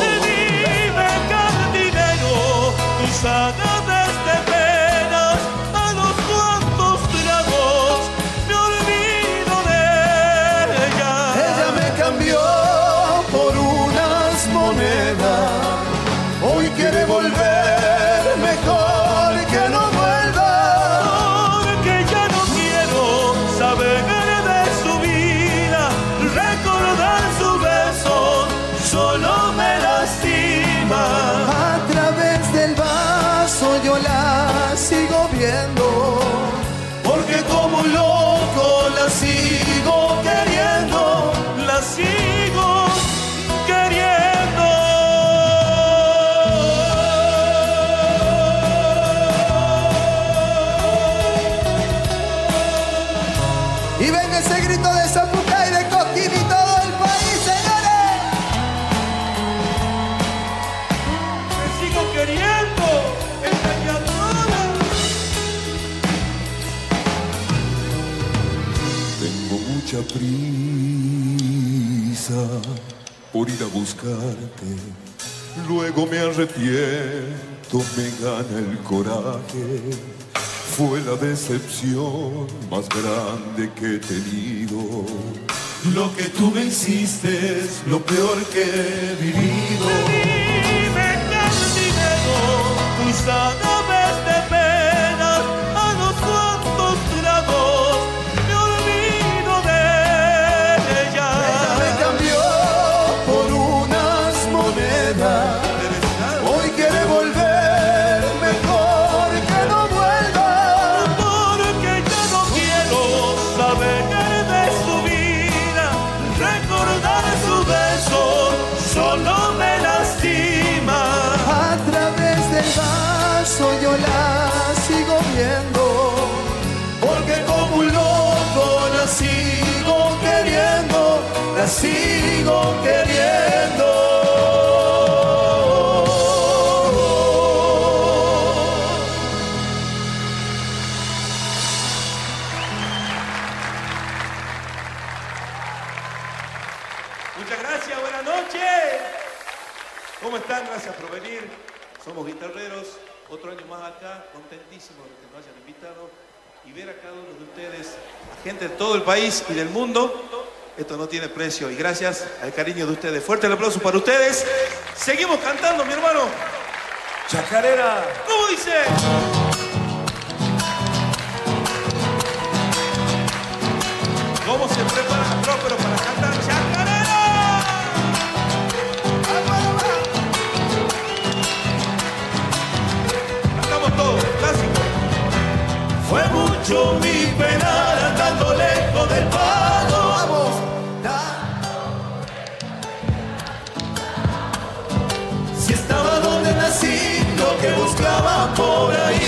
O: Luego me arrepiento, me gana el coraje. Fue la decepción más grande que he tenido.
Q: Lo que tú me hiciste es lo peor que he vivido. De
P: que
N: nos hayan invitado y ver a cada uno de ustedes, a gente de todo el país y del mundo. Esto no tiene precio y gracias al cariño de ustedes. Fuerte el aplauso para ustedes. Seguimos cantando, mi hermano.
Q: Chacarera.
N: ¿Cómo dice? ¿Cómo se prepara Próspero
Q: mucho mi penar andando lejos del palo. Vamos. Si estaba donde nací, lo que buscaba por ahí.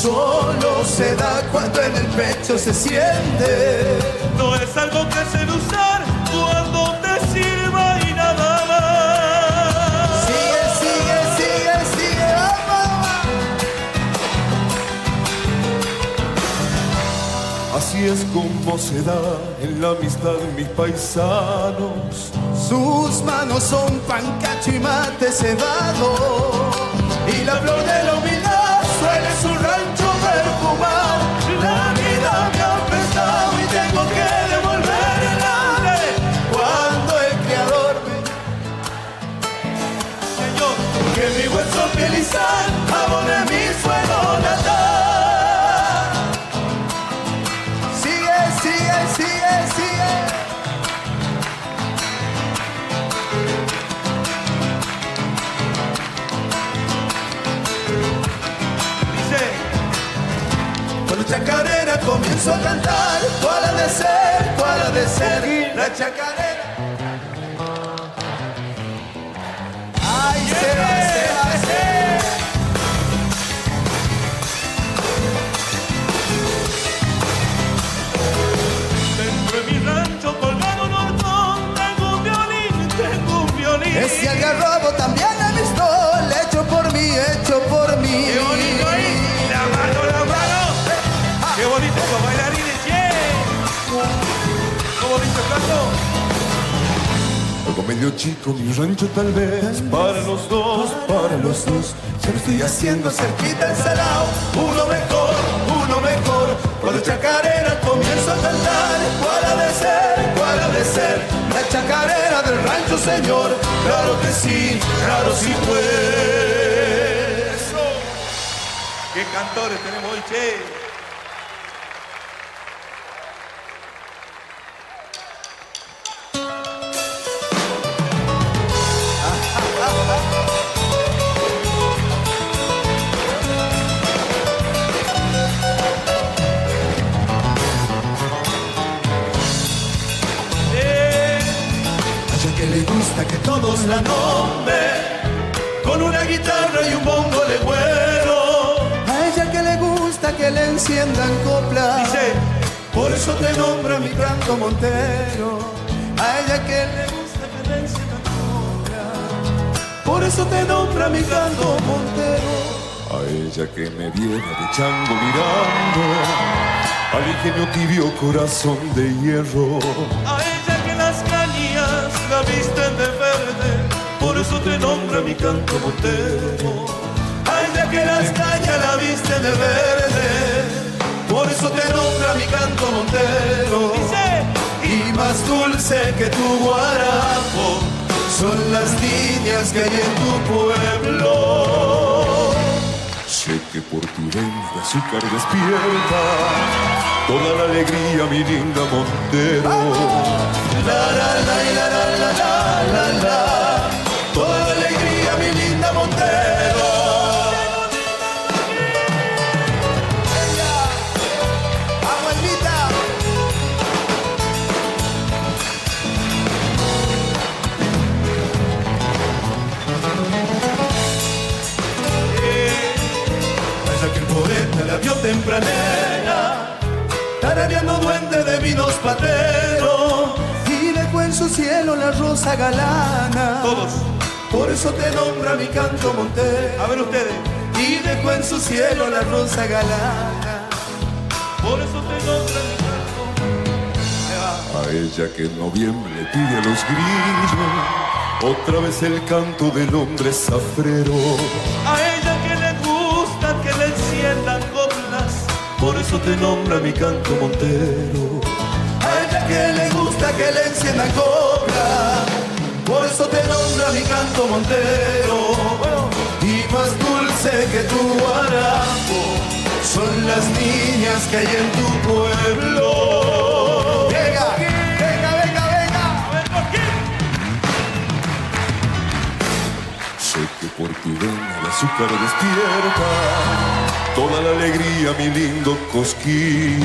N: Solo se
P: da cuando en el pecho se siente.
N: No es algo que se de usar cuando te sirva y nada más.
P: Sigue, sigue, sigue, sigue. vamos.
O: Así es como se da en la amistad mis paisanos.
P: Sus manos son pancacho y mate cebado. Y la flor de la perfumar. La comienzo a cantar, ¿cuál ha de ser? ¿Cuál ha de ser? La chacarera. Ay,
O: medio chico, mi rancho tal vez. Para los dos, para los dos.
P: Ya lo estoy haciendo cerquita el salao, uno mejor, uno mejor. Cuando chacarera comienzo a cantar, ¿cuál ha de ser? ¿Cuál ha de ser? La chacarera del rancho, señor. Claro que sí, claro sí pues.
N: ¿Qué cantores tenemos hoy, che?
P: Enciendan coplas, por eso te nombra mi canto Montero. A ella que le gusta que le enciendan coplas, por eso te nombra mi canto Montero.
O: A ella que me viene de chango mirando. Al ingenio tibio corazón de hierro.
N: A ella que las cañas la visten de verde, por eso te nombra mi canto montero.
P: A ella que las cañas la viste de verde, eso te nombra mi canto montero. Y más dulce que tu guarapo son las líneas que hay en tu pueblo.
O: Sé que por tu de azúcar despierta toda la alegría, mi linda Montero.
P: La la la y la la la la la la, toda la tempranera tarareando duende de vinos patero y dejó en su cielo la rosa galana.
N: Todos.
Q: por eso te nombra mi canto Montero.
P: A ver ustedes.
Q: Y dejó en su cielo la rosa galana.
P: Por eso te nombra mi canto.
O: A ella que en noviembre pide a los grillos otra vez el canto del hombre zafrero.
P: A
O: eso te nombra mi canto Montero.
Q: A ella que le gusta que le enciendan copla. Por eso te nombra mi canto Montero. Y más dulce que tu guarapo son las niñas que hay en tu pueblo. Venga, venga, venga, venga.
O: Sé que por tu vena el azúcar despierta toda la alegría, mi lindo cosquín.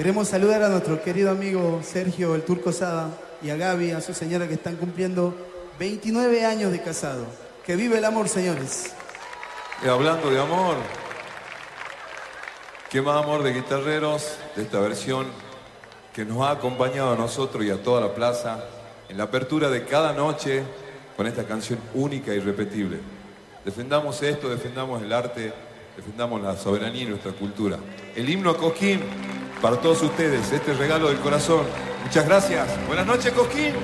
Q: Queremos saludar a nuestro querido amigo Sergio el Turco Sada y a Gaby, a su señora que están cumpliendo 29 años de casado. Que vive el amor, señores.
N: Y hablando de amor, qué más amor de guitarreros de esta versión que nos ha acompañado a nosotros y a toda la plaza en la apertura de cada noche con esta canción única y irrepetible. Defendamos esto, defendamos el arte, defendamos la soberanía y nuestra cultura. El himno a para todos ustedes, este regalo del corazón. Muchas gracias. Buenas noches, Cosquín.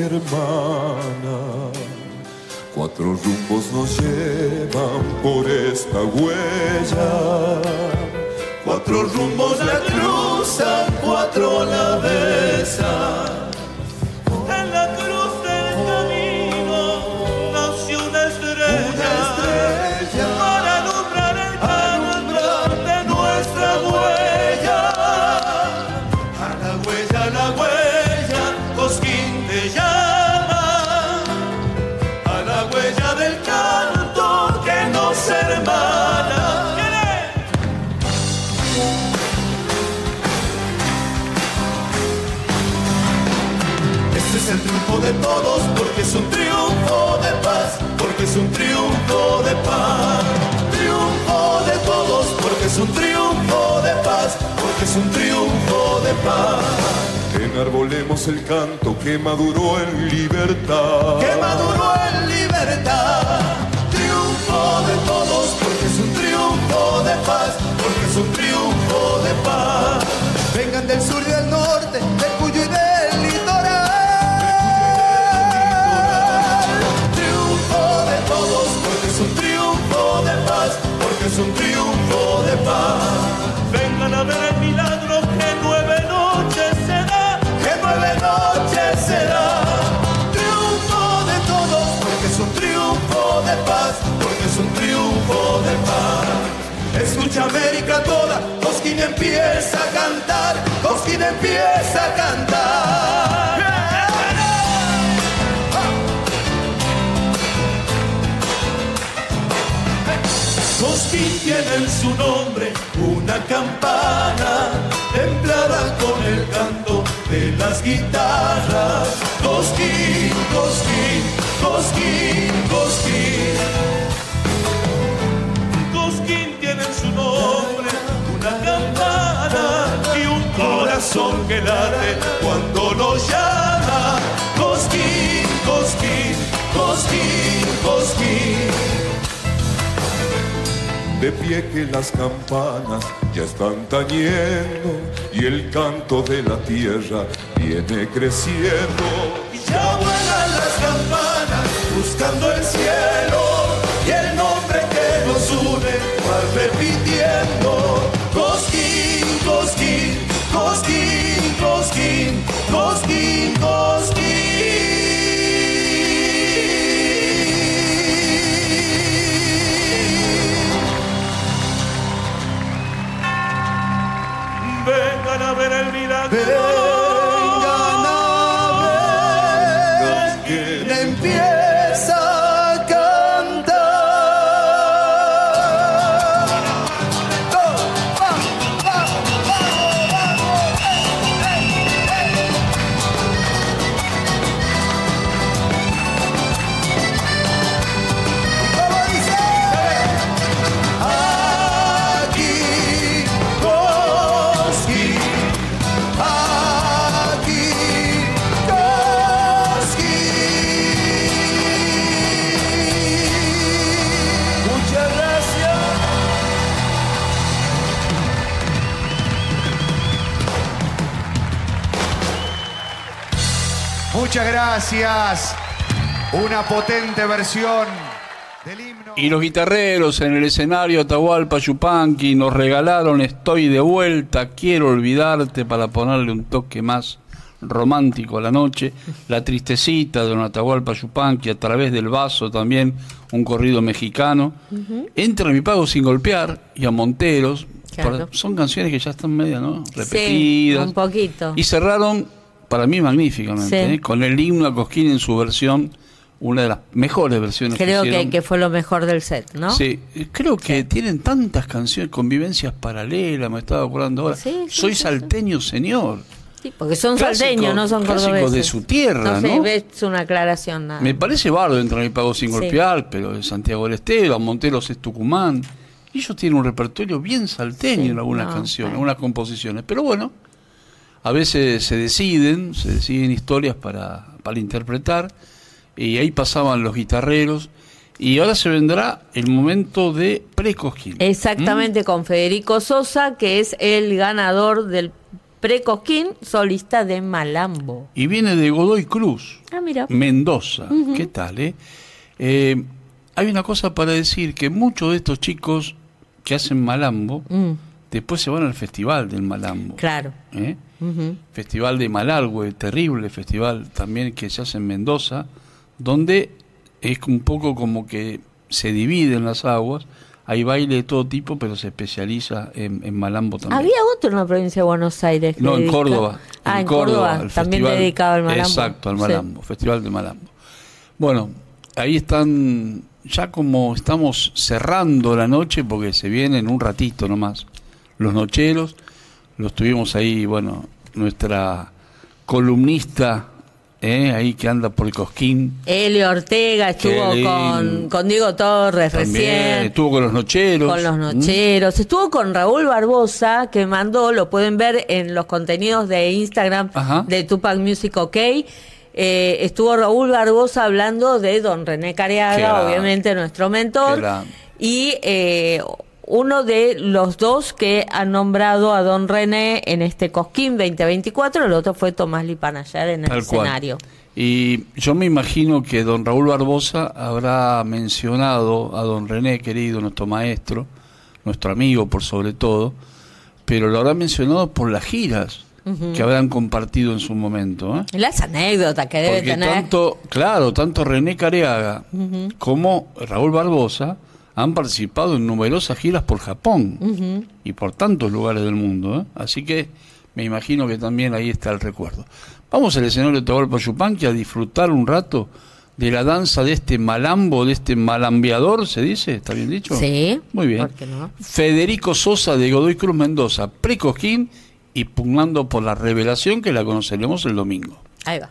O: Hermana. Cuatro rumbos nos llevan por esta huella.
Q: Cuatro rumbos la cruzan, cuatro la un triunfo de paz. Triunfo de todos porque es un triunfo de paz, porque es un triunfo de paz.
O: Enarbolemos el canto que maduró en libertad.
Q: que maduró en libertad. empieza a cantar, Cosquín empieza a cantar. Cosquín tiene en su nombre una campana templada con el canto de las guitarras. Cosquín, cosquín, cosquín, cosquín. Corazón que late cuando lo llama. Cosquín, Cosquín, Cosquín, Cosquín.
O: De pie que las campanas ya están tañendo y el canto de la tierra viene creciendo.
Q: Y ya vuelan las campanas buscando el cielo y el nombre que nos une va repitiendo. Ver Muchas gracias.
M: Una potente versión del himno.
B: Y los guitarreros en el escenario Atahualpa Yupanqui nos regalaron Estoy de vuelta, quiero olvidarte para ponerle un toque más romántico a la noche. La tristecita de Don Atahualpa Yupanqui a través del vaso también, un corrido mexicano. Entra mi pago sin golpear y a Monteros.
H: Claro.
B: Para- son canciones que ya están media, ¿no? Repetidas.
H: Sí, un poquito.
B: Y cerraron, para mí magníficamente,
H: Sí.
B: ¿eh? con el himno a Cosquín en su versión, una de las mejores versiones
H: Creo
B: que
H: que, que fue lo mejor del set, ¿no?
B: Sí, eh, creo que tienen tantas canciones, convivencias paralelas, me estaba acordando ahora.
H: Sí, sí,
B: Soy
H: sí,
B: salteño, señor.
H: Sí, porque son
B: Clásico-
H: salteños, no son cordobeses.
B: de su tierra,
H: no sé,
B: ¿no?
H: ves una aclaración nada.
B: Me parece bardo entrar en pago sin
H: Sí.
B: golpear, pero de Santiago del Estero, a Monteros es Tucumán. Y ellos tienen un repertorio bien salteño
H: Sí,
B: en algunas
H: no,
B: canciones, algunas composiciones. Pero bueno, a veces se deciden, se deciden historias para, para interpretar. Y ahí pasaban los guitarreros. Y ahora se vendrá el momento de Precosquín.
H: Exactamente, con Federico Sosa, que es el ganador del Precosquín, solista de Malambo.
B: Y viene de Godoy Cruz,
H: Ah, mira.
B: Mendoza. ¿Qué tal, eh? Eh, Hay una cosa para decir, que muchos de estos chicos que hacen Malambo,
H: Mm,
B: después se van al festival del Malambo.
H: claro.
B: ¿eh? Festival de Malargüe, terrible festival también que se hace en Mendoza, donde es un poco como que se dividen las aguas. Hay baile de todo tipo, pero se especializa en, en Malambo también.
H: Había otro en la provincia de Buenos Aires. que
B: No, en
H: dedica-
B: Córdoba.
H: Ah, en,
B: Córdoba,
H: también
B: festival-
H: dedicado al Malambo.
B: Exacto, al
H: Sí.
B: Malambo, Festival de Malambo. Bueno, ahí están, ya como estamos cerrando la noche, porque se vienen un ratito nomás, los nocheros, los tuvimos ahí, bueno, nuestra columnista, ¿eh? ahí que anda por el Cosquín,
H: Elio Ortega estuvo con, con Diego Torres
B: también
H: recién.
B: estuvo con los nocheros.
H: Con los
B: ¿Mm?
H: nocheros. Estuvo con Raúl Barbosa, que mandó, lo pueden ver en los contenidos de Instagram
B: Ajá.
H: de Tupac Music OK. Eh, estuvo Raúl Barbosa hablando de don René Careaga, obviamente nuestro mentor. Y eh, uno de los dos que han nombrado a don René en este Cosquín 2024, el otro fue Tomás Lipanayar en el
B: Tal cual.
H: escenario.
B: Y yo me imagino que don Raúl Barbosa habrá mencionado a don René, querido, nuestro maestro, nuestro amigo por sobre todo, pero lo habrá mencionado por las giras que habrán compartido en su momento. ¿eh?
H: Las anécdotas que debe
B: Porque
H: tener.
B: tanto, claro, tanto René Careaga como Raúl Barbosa han participado en numerosas giras por Japón y por tantos lugares del mundo. ¿eh? Así que me imagino que también ahí está el recuerdo. Vamos al escenario de Yupanqui a disfrutar un rato de la danza de este malambo, de este malambeador, ¿se dice? ¿Está bien dicho?
H: Sí.
B: Muy bien. Federico Sosa de Godoy Cruz Mendoza, precojín y pugnando por la revelación que la conoceremos el domingo.
H: Ahí va.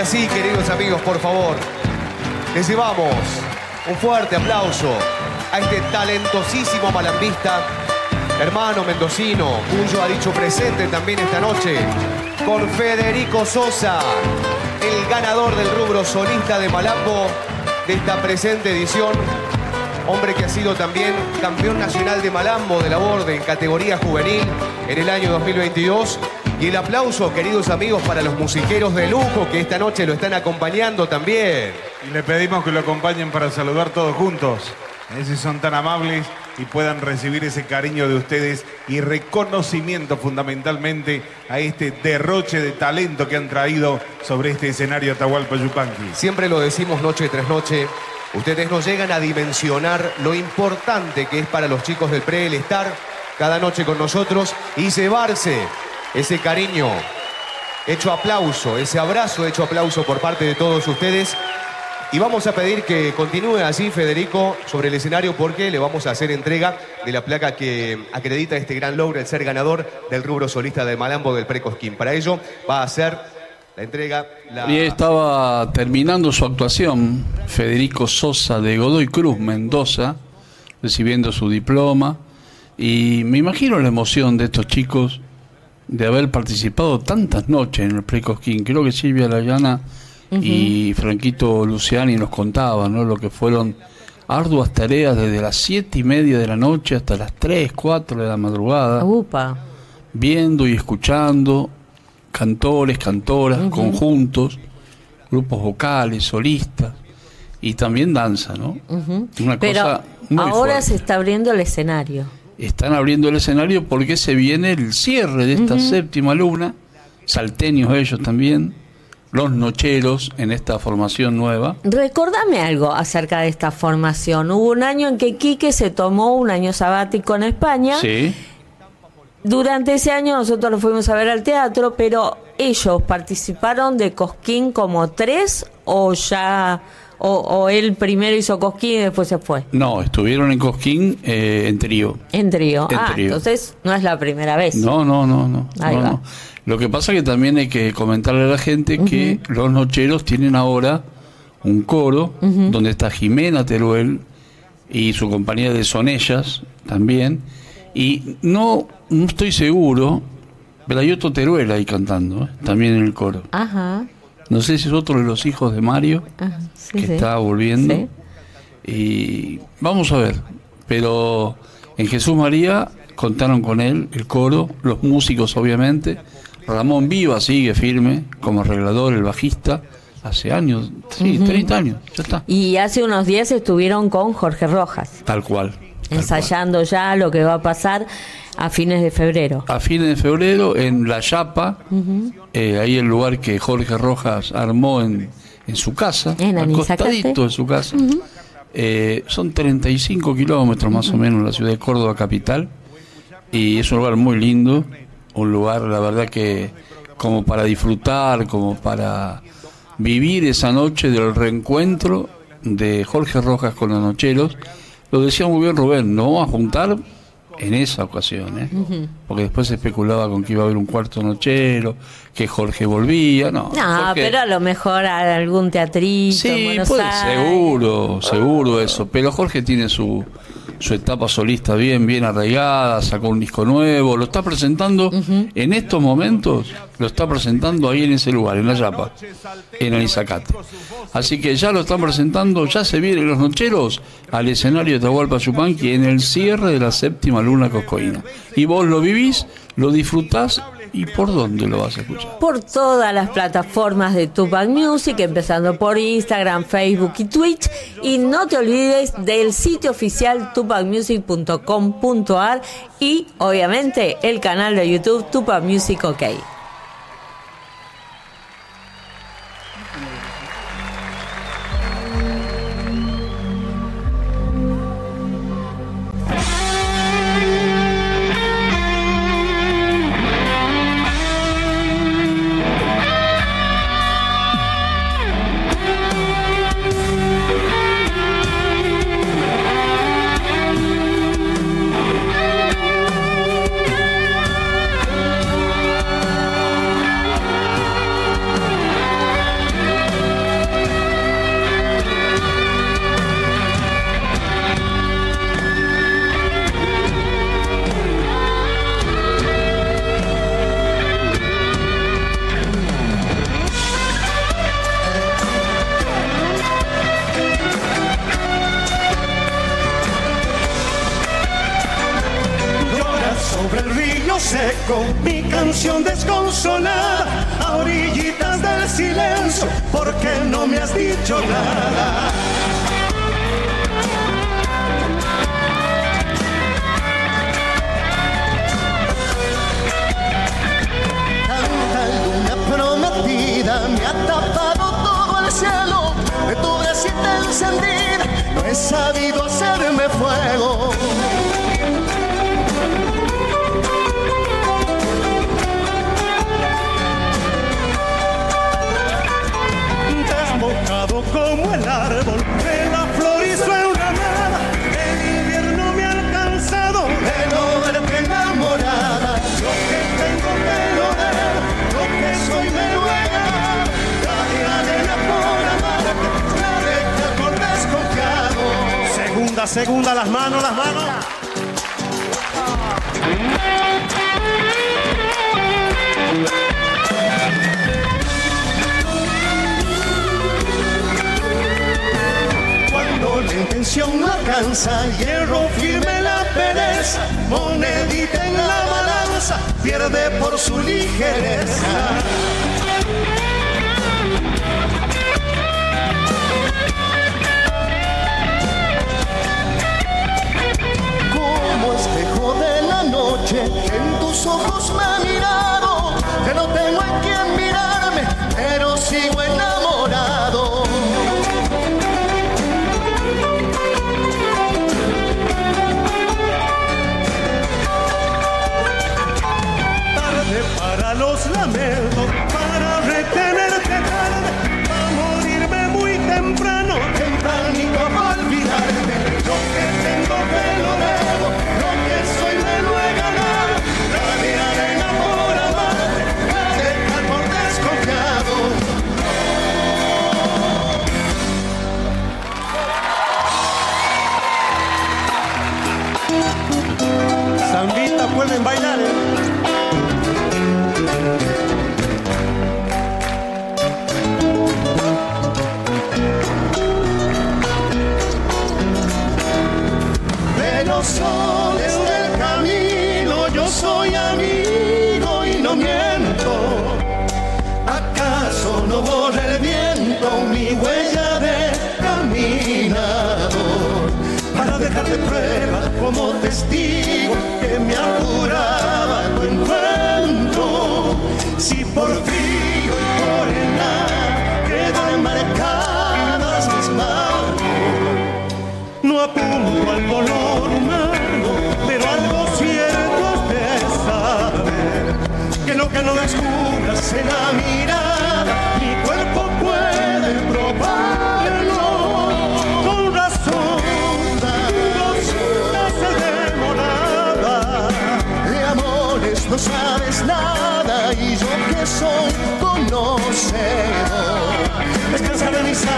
R: Ahora sí, queridos amigos, por favor, les llevamos un fuerte aplauso a este talentosísimo malambista, hermano mendocino, cuyo ha dicho presente también esta noche, con Federico Sosa, el ganador del rubro solista de Malambo de esta presente edición. Hombre que ha sido también campeón nacional de Malambo de la Borde en categoría juvenil en el año 2022. Y el aplauso, queridos amigos, para los musiqueros de lujo que esta noche lo están acompañando también.
J: Y le pedimos que lo acompañen para saludar todos juntos. Si son tan amables y puedan recibir ese cariño de ustedes y reconocimiento fundamentalmente a este derroche de talento que han traído sobre este escenario Atahualpa Yupanqui.
R: Siempre lo decimos noche tras noche. Ustedes nos llegan a dimensionar lo importante que es para los chicos del PRE el estar cada noche con nosotros y llevarse ese cariño hecho aplauso, ese abrazo hecho aplauso por parte de todos ustedes. Y vamos a pedir que continúe así, Federico, sobre el escenario porque le vamos a hacer entrega de la placa que acredita este gran logro, el ser ganador del rubro solista del Malambo del Precosquín. Para ello va a ser la entrega... La...
B: Y estaba terminando su actuación Federico Sosa de Godoy Cruz, Mendoza, recibiendo su diploma. Y me imagino la emoción de estos chicos de haber participado tantas noches en el Precosquín. Creo que Silvia Layana y Franquito Luciani nos contaban ¿no? lo que fueron arduas tareas desde las siete y media de la noche hasta las 3, 4 de la madrugada.
H: Upa.
B: Viendo y escuchando cantores, cantoras, conjuntos, grupos vocales, solistas y también danza, ¿no? Una
H: Pero
B: cosa muy
H: ahora
B: fuerte.
H: se está abriendo el escenario.
B: Están abriendo el escenario porque se viene el cierre de esta séptima luna, salteños ellos también, los nocheros en esta formación nueva.
H: Recordame algo acerca de esta formación. Hubo un año en que Quique se tomó un año sabático en España.
B: Sí.
H: Durante ese año nosotros lo fuimos a ver al teatro, pero ellos participaron de Cosquín como tres o ya o, o él primero hizo Cosquín y después se fue
B: No, estuvieron en Cosquín eh, en trío.
H: en trío.
B: En
H: ah,
B: trío.
H: entonces no es la primera vez.
B: No, no, no, no.
H: Ahí
B: no,
H: va.
B: no. Lo que pasa que también hay que comentarle a la gente que los nocheros tienen ahora un coro donde está Jimena Teruel y su compañía de Son Ellas también. Y no, no estoy seguro, pero hay otro Teruel ahí cantando, ¿eh? también en el coro.
H: Ajá.
B: No sé si es otro de los hijos de Mario
H: ajá, sí,
B: que
H: sí.
B: está volviendo.
H: Sí.
B: Y vamos a ver. Pero en Jesús María contaron con él, el coro, los músicos obviamente. Ramón Viva sigue firme como arreglador, el bajista, hace años, sí,
H: Ujú.
B: 30 años, ya está.
H: Y hace unos días estuvieron con Jorge Rojas,
B: Tal cual.
H: ensayando ya lo que va a pasar a fines de febrero.
B: A fines de febrero en La Chapa, eh, ahí el lugar que Jorge Rojas armó en, en su casa,
H: En
B: al
H: Anizacate.
B: costadito de su casa. Eh, son 35 kilómetros más o menos la ciudad de Córdoba capital y es un lugar muy lindo, un lugar la verdad que como para disfrutar, como para vivir esa noche del reencuentro de Jorge Rojas con los Nocheros. Lo decía muy bien Rubén, no vamos a juntar en esa ocasión, ¿eh? Porque después se especulaba con que iba a haber un cuarto nochero, que Jorge volvía, no.
H: No,
B: Jorge-
H: pero a lo mejor a algún teatrito en
B: Sí,
H: Buenos
B: puede,
H: Aires.
B: seguro, seguro eso. Pero Jorge tiene su, su etapa solista bien, bien arraigada, sacó un disco nuevo, lo está presentando en estos momentos, lo está presentando ahí en ese lugar, en La Yapa, en Anizacate. Así que ya lo están presentando, ya se vienen los nocheros al escenario de Tahualpa Yupanqui en el cierre de la séptima luna coscoína. Y vos lo vivís, lo disfrutás y por dónde lo vas a escuchar.
H: por todas las plataformas de Tupac Music, empezando por Instagram, Facebook y Twitch. Y no te olvides del sitio oficial tupacmusic.com.ar y obviamente el canal de YouTube Tupac Music OK.
Q: Para dejarte prueba como testigo que me apuraba tu encuentro. Si por frío y por helada quedan marcadas mis manos no apunto al color humano, pero algo cierto es de saber que lo que no descubras en la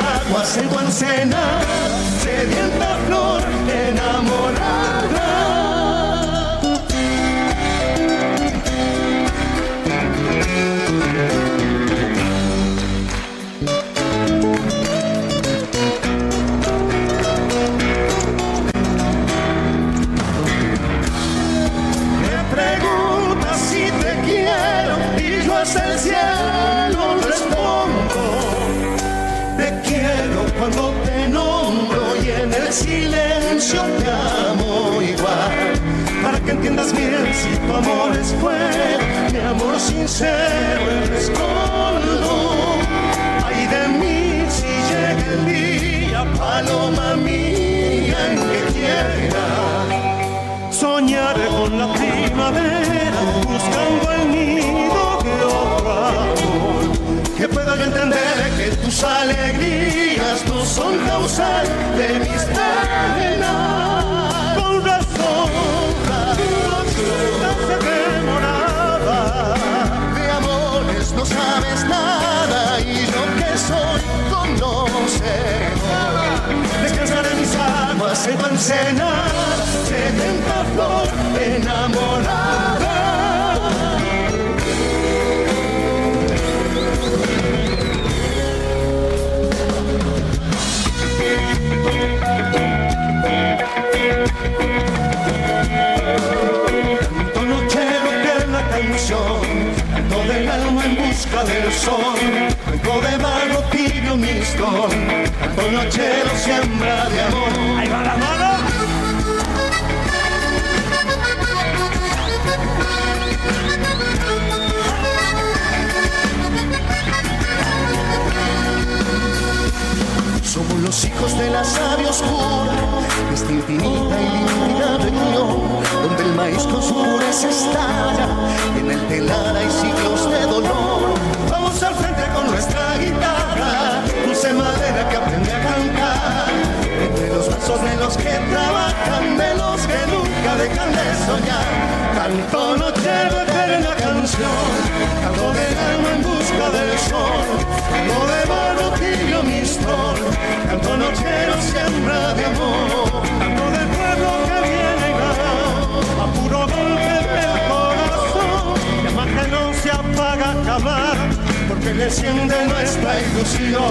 Q: Descansa de mis silencio te amo igual. Para que entiendas bien si tu amor es fuego, mi amor sincero el rescoldo. Ay de mí si llega el día, paloma mía, en que quiera soñar con la primavera, buscando el nido de otro amor. Que pueda entender que tus alegrías no son causal de mis penas. Con razón, hace demorada. De amores no sabes nada y yo que soy conocedor. Descansar en mis aguas en ensenada, sedenta flor enamorada. pellizca del sol, blanco de barro tibio mixto, la noche lo siembra de amor.
L: ¡Ahí va la!
Q: Los hijos de la savia oscura, esta infinita y límpida región, donde el maíz con su pureza estalla, en el telar hay siglos de dolor. Vamos al frente con nuestra guitarra, dulce madera que aprende a cantar, entre los brazos de los que trabajan, de los que nunca dejan de soñar. Canto nochero eterna canción, canto del alma en busca del sol, porque le enciende nuestra ilusión.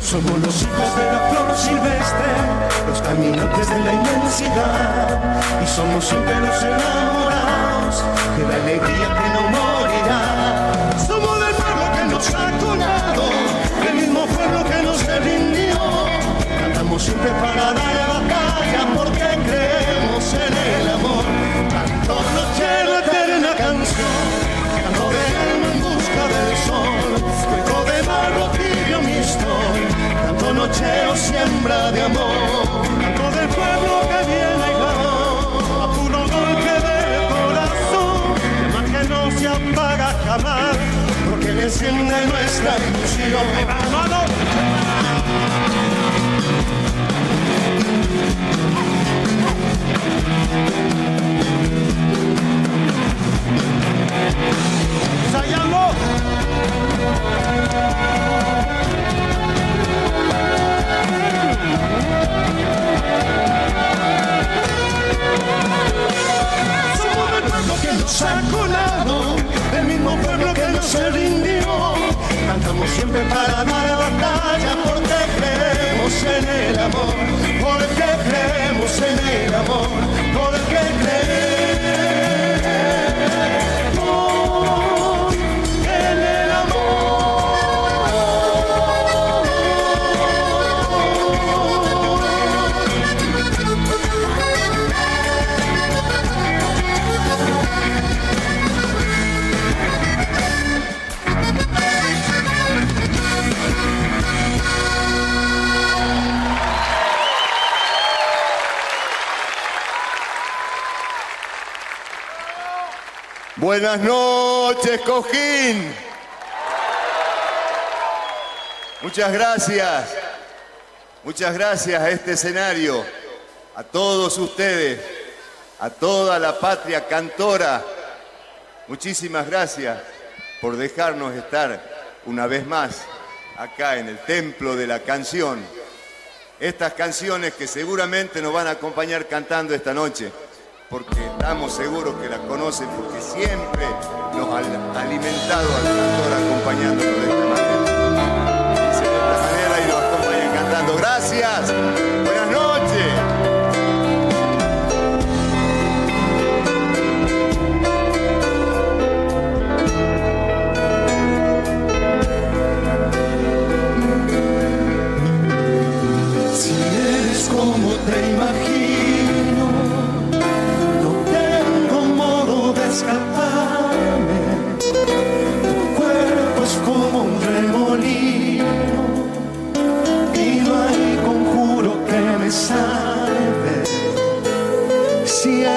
Q: Somos los hijos de la flor silvestre, los caminantes de la inmensidad, y somos siempre enamorados de la alegría que no morirá. Somos del pueblo que nos ha colado, pueblo que nos se rindió. Cantamos siempre para dar batalla porque creemos en el amor. Canto noche la eterna canción, canto de alma en busca del sol, fuego de barro tibio mixto, canto nocheo siembra de amor, canto del pueblo que viene y va, a puro golpe del corazón, llama que no se apaga jamás, le enciende nuestra ilusión. ¡Ahí va, hermano! ensayando. Somos que mismo pueblo que no se rindió. Cantamos siempre para dar batalla porque creemos en el amor, porque creemos en el amor, porque creemos
S: Buenas noches, Cojín. Muchas gracias. Muchas gracias a este escenario, a todos ustedes, a toda la patria cantora. Muchísimas gracias por dejarnos estar una vez más acá en el templo de la canción. Estas canciones que seguramente nos van a acompañar cantando esta noche porque estamos seguros que las conocen, porque siempre nos han alimentado al cantor acompañándonos de esta manera. De esta manera y nos acompañan cantando. Gracias,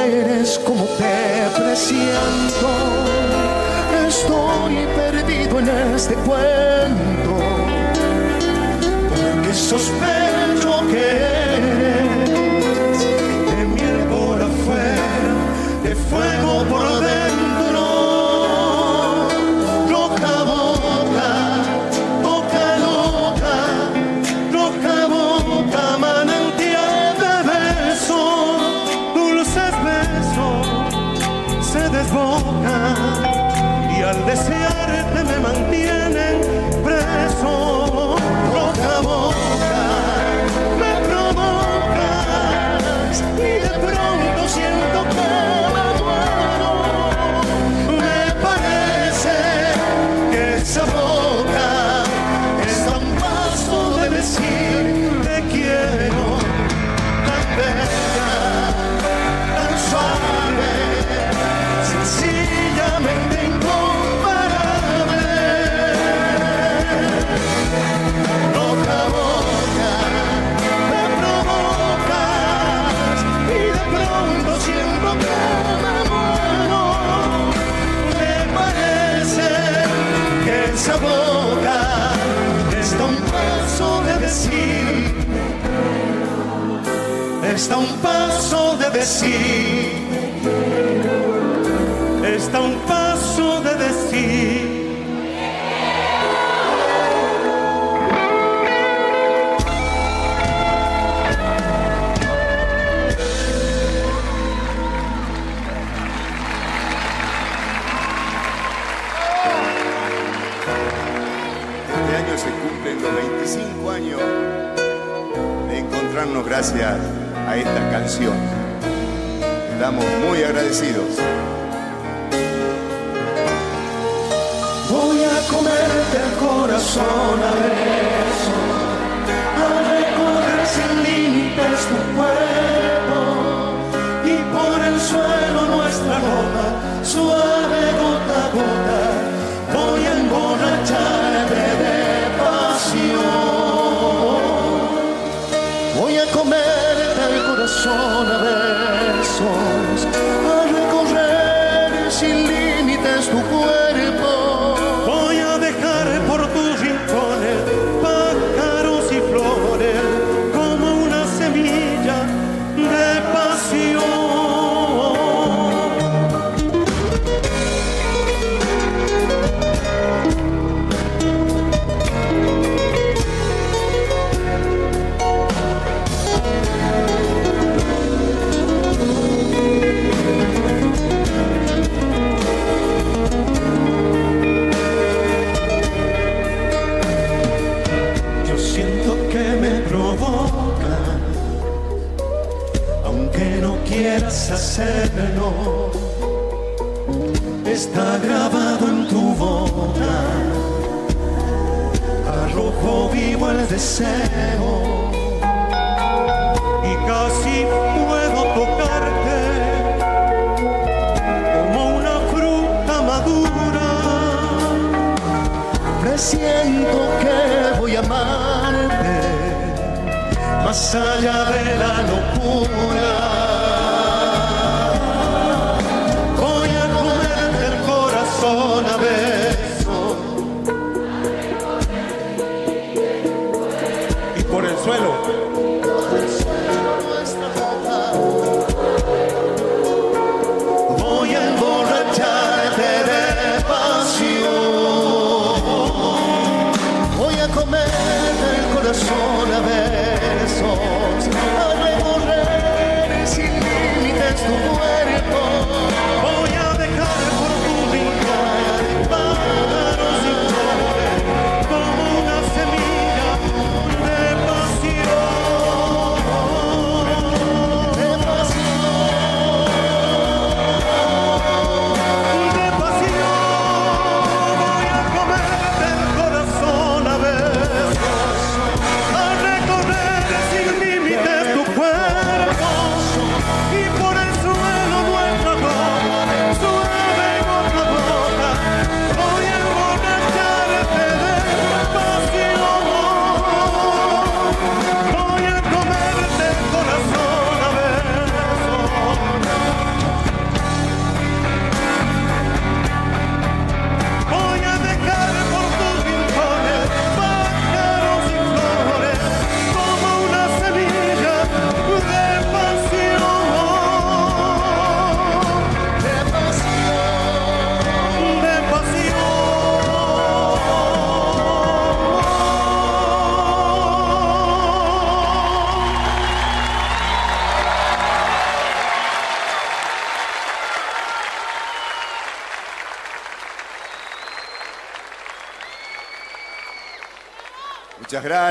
Q: eres como te presiento, estoy perdido en este cuento. Porque sospecho que eres. De miel por de fuego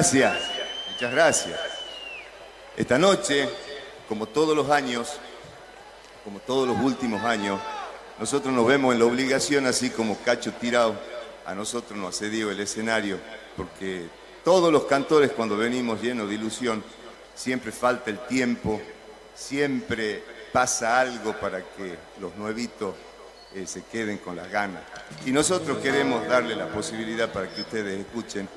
S: gracias, muchas gracias. Esta noche, como todos los años, como todos los últimos años, nosotros nos vemos en la obligación, así como Cacho Tirado, a nosotros nos cedió el escenario, porque todos los cantores cuando venimos llenos de ilusión, siempre falta el tiempo, siempre pasa algo para que los nuevitos eh, se queden con las ganas. Y nosotros queremos darle la posibilidad para que ustedes escuchen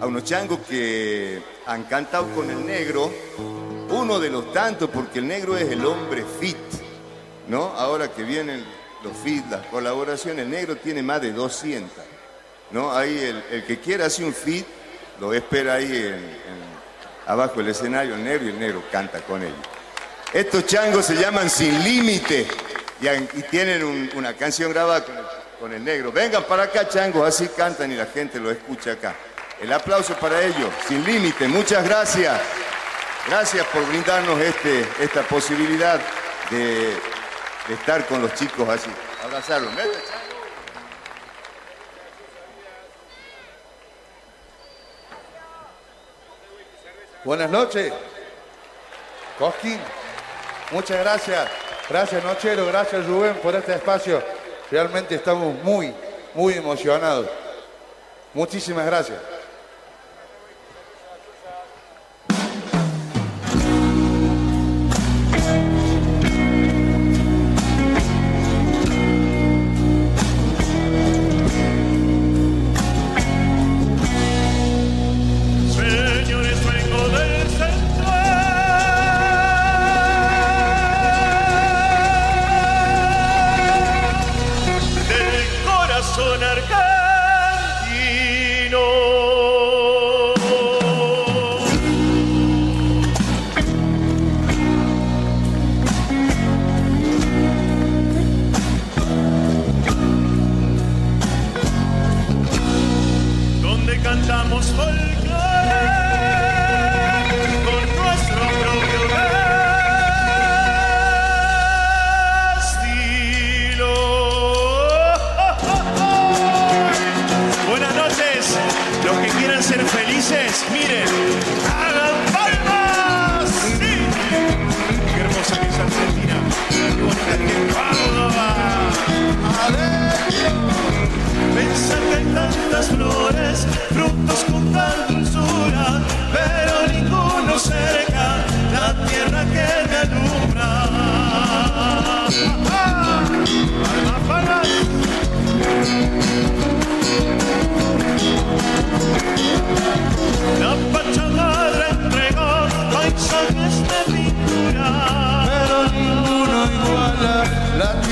S: a unos changos que han cantado con el negro, uno de los tantos, porque el negro es el hombre fit, ¿no? Ahora que vienen los fit, las colaboraciones, el negro tiene más de 200, ¿no? Ahí el, el que quiera hacer un fit, lo espera ahí abajo el escenario, el negro, y el negro canta con ellos. Estos changos se llaman Sin Límite y, tienen una canción grabada con el, con el negro. Vengan para acá, changos, así cantan y la gente lo escucha acá. El aplauso para ellos, sin límite. Muchas gracias. Gracias por brindarnos este, esta posibilidad de, de estar con los chicos así. Abrazarlos.
P: Buenas noches. Cosquín, muchas gracias. Gracias Nochero, gracias Rubén por este espacio. Realmente estamos muy, muy emocionados. Muchísimas gracias.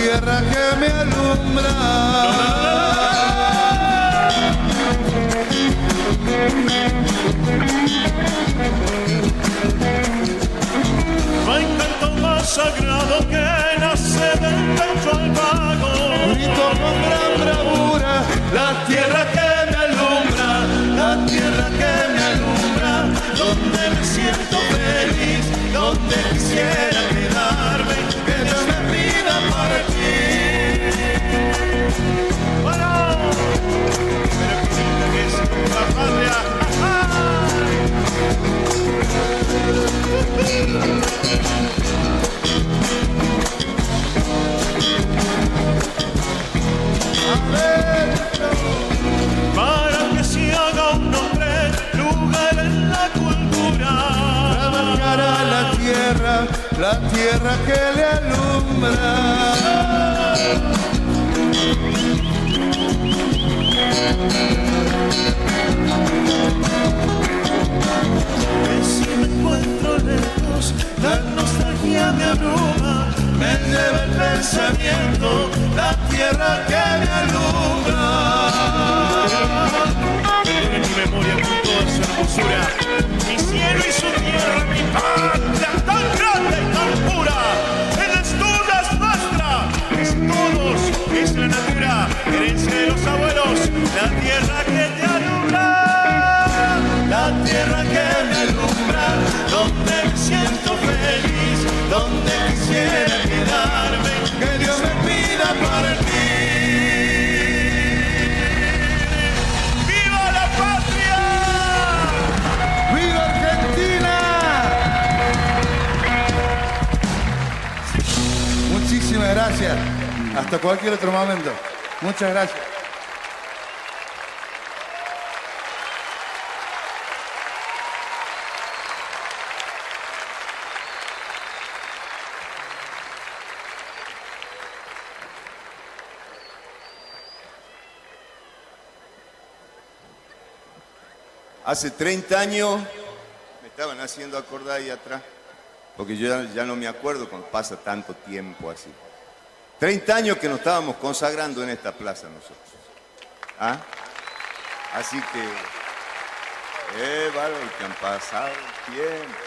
N: tierra que me alumbra. No hay más sagrado que nace del pecho al vago.
P: Grito con gran bravura
N: la tierra que
S: Hace 30 años me estaban haciendo acordar ahí atrás, porque yo ya, no me acuerdo cuando pasa tanto tiempo así. 30 años que nos estábamos consagrando en esta plaza nosotros. ¿Ah? Así que, eh, vale, que han pasado tiempo.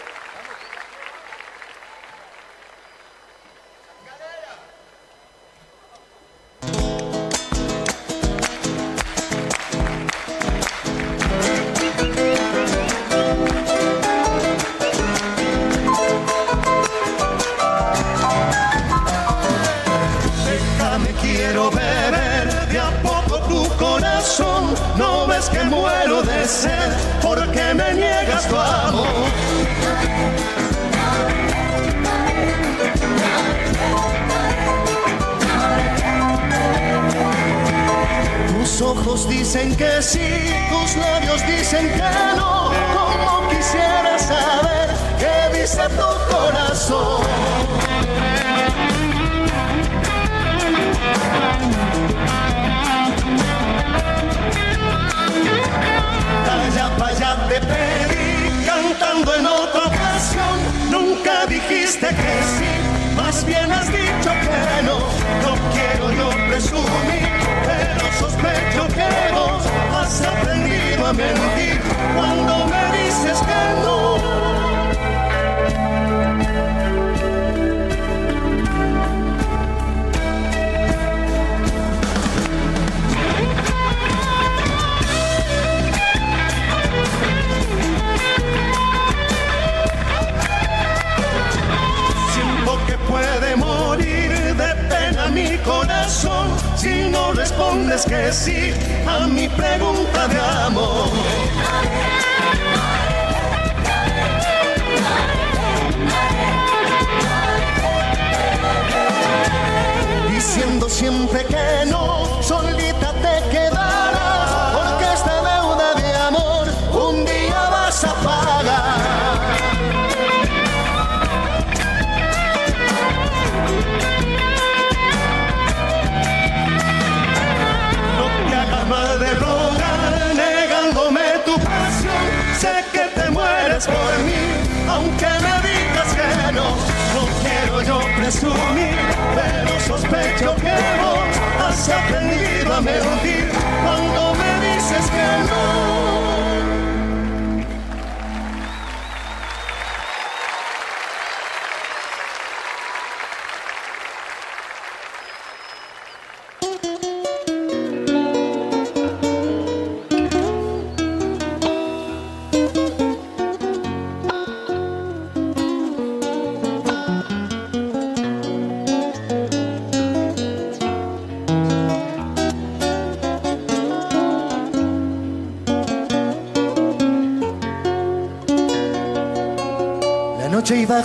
Q: Aprendido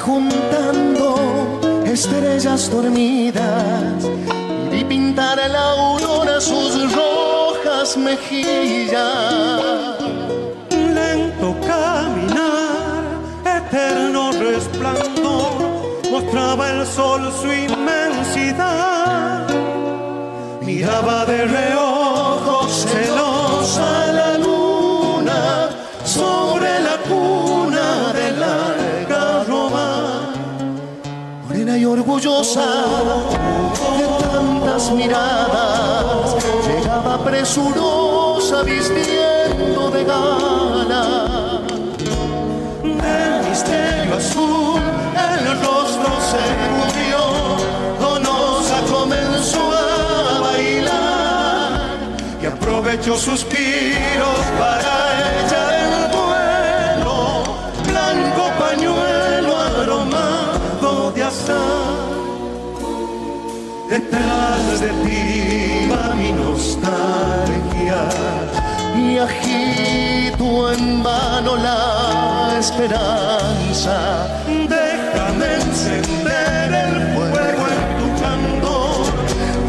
Q: juntando estrellas dormidas y pintar a la aurora sus rojas mejillas.
N: Lento caminar, eterno resplandor, mostraba el sol su inmensidad.
Q: Miraba de reojo orgullosa de tantas miradas, llegaba presurosa vistiendo de gala. Del misterio azul el rostro se cubrió, Donosa comenzó a bailar y aprovechó suspiros para ella Detrás de ti va mi nostalgia y agito en vano la esperanza. Déjame encender el fuego en tu candor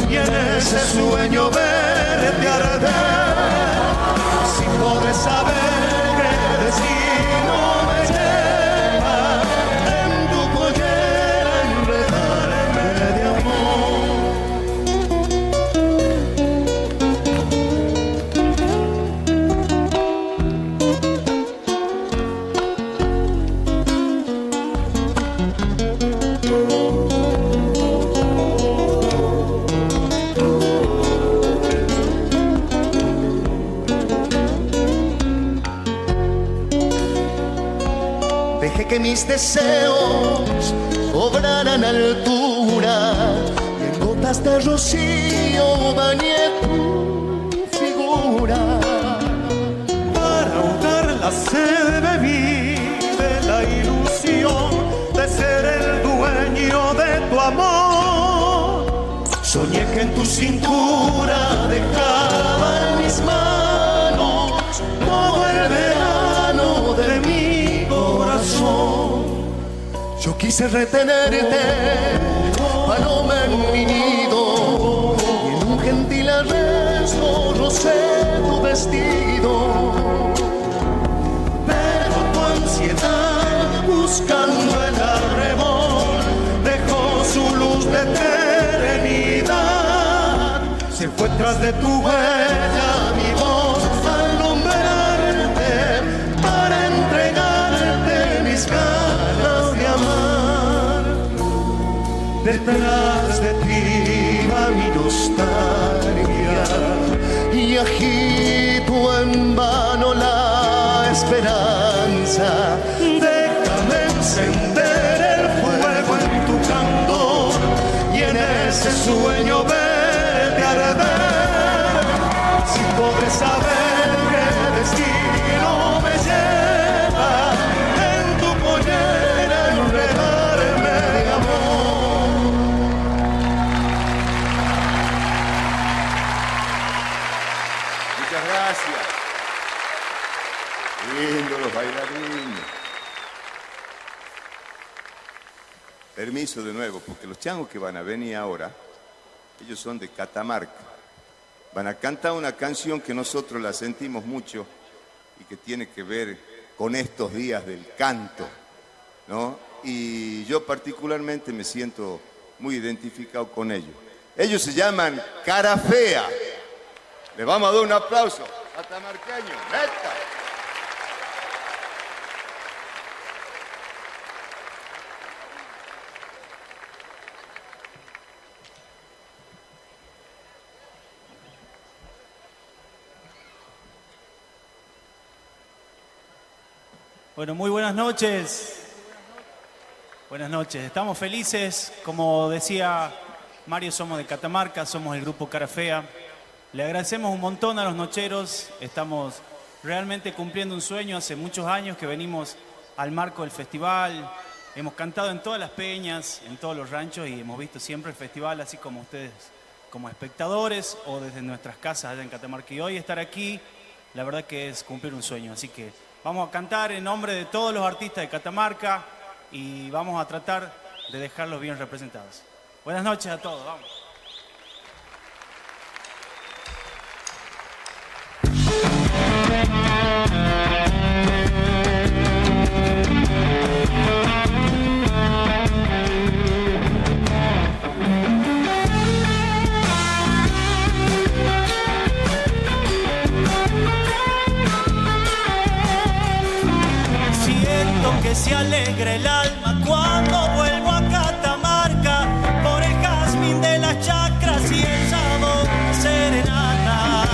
Q: y en ese sueño verte arder. Si podré saber mis deseos cobraran altura y en gotas de rocío bañé tu figura.
N: Para ahogar la sed bebí de la ilusión de ser el dueño de tu amor.
Q: Soñé que en tu cintura dejaba mis manos quise retenerte, paloma en mi nido, y en un gentil arresto rocé tu vestido. Pero tu ansiedad, buscando el arrebol, dejó su luz de eternidad. Se fue tras de tu huella Detrás de ti va mi nostalgia y agito en vano la esperanza. Déjame encender el fuego en tu candor y en ese sueño verte
S: Permiso de nuevo, porque los changos que van a venir ahora, ellos son de Catamarca. Van a cantar una canción que nosotros la sentimos mucho y que tiene que ver con estos días del canto, ¿no? Y yo particularmente me siento muy identificado con ellos. Ellos se llaman Cara Fea. Le vamos a dar un aplauso. Catamarqueño, neta.
T: Bueno, muy buenas noches. Buenas noches. Estamos felices. Como decía Mario, somos de Catamarca, somos el grupo Cara Fea. Le agradecemos un montón a los nocheros. Estamos realmente cumpliendo un sueño. Hace muchos años que venimos al marco del festival. Hemos cantado en todas las peñas, en todos los ranchos y hemos visto siempre el festival, así como ustedes, como espectadores o desde nuestras casas allá en Catamarca. Y hoy estar aquí, la verdad que es cumplir un sueño. Así que vamos a cantar en nombre de todos los artistas de Catamarca y vamos a tratar de dejarlos bien representados. Buenas noches a todos, vamos.
U: Se alegra el alma cuando vuelvo a Catamarca por el jazmín de las chacras y el sabor serenata.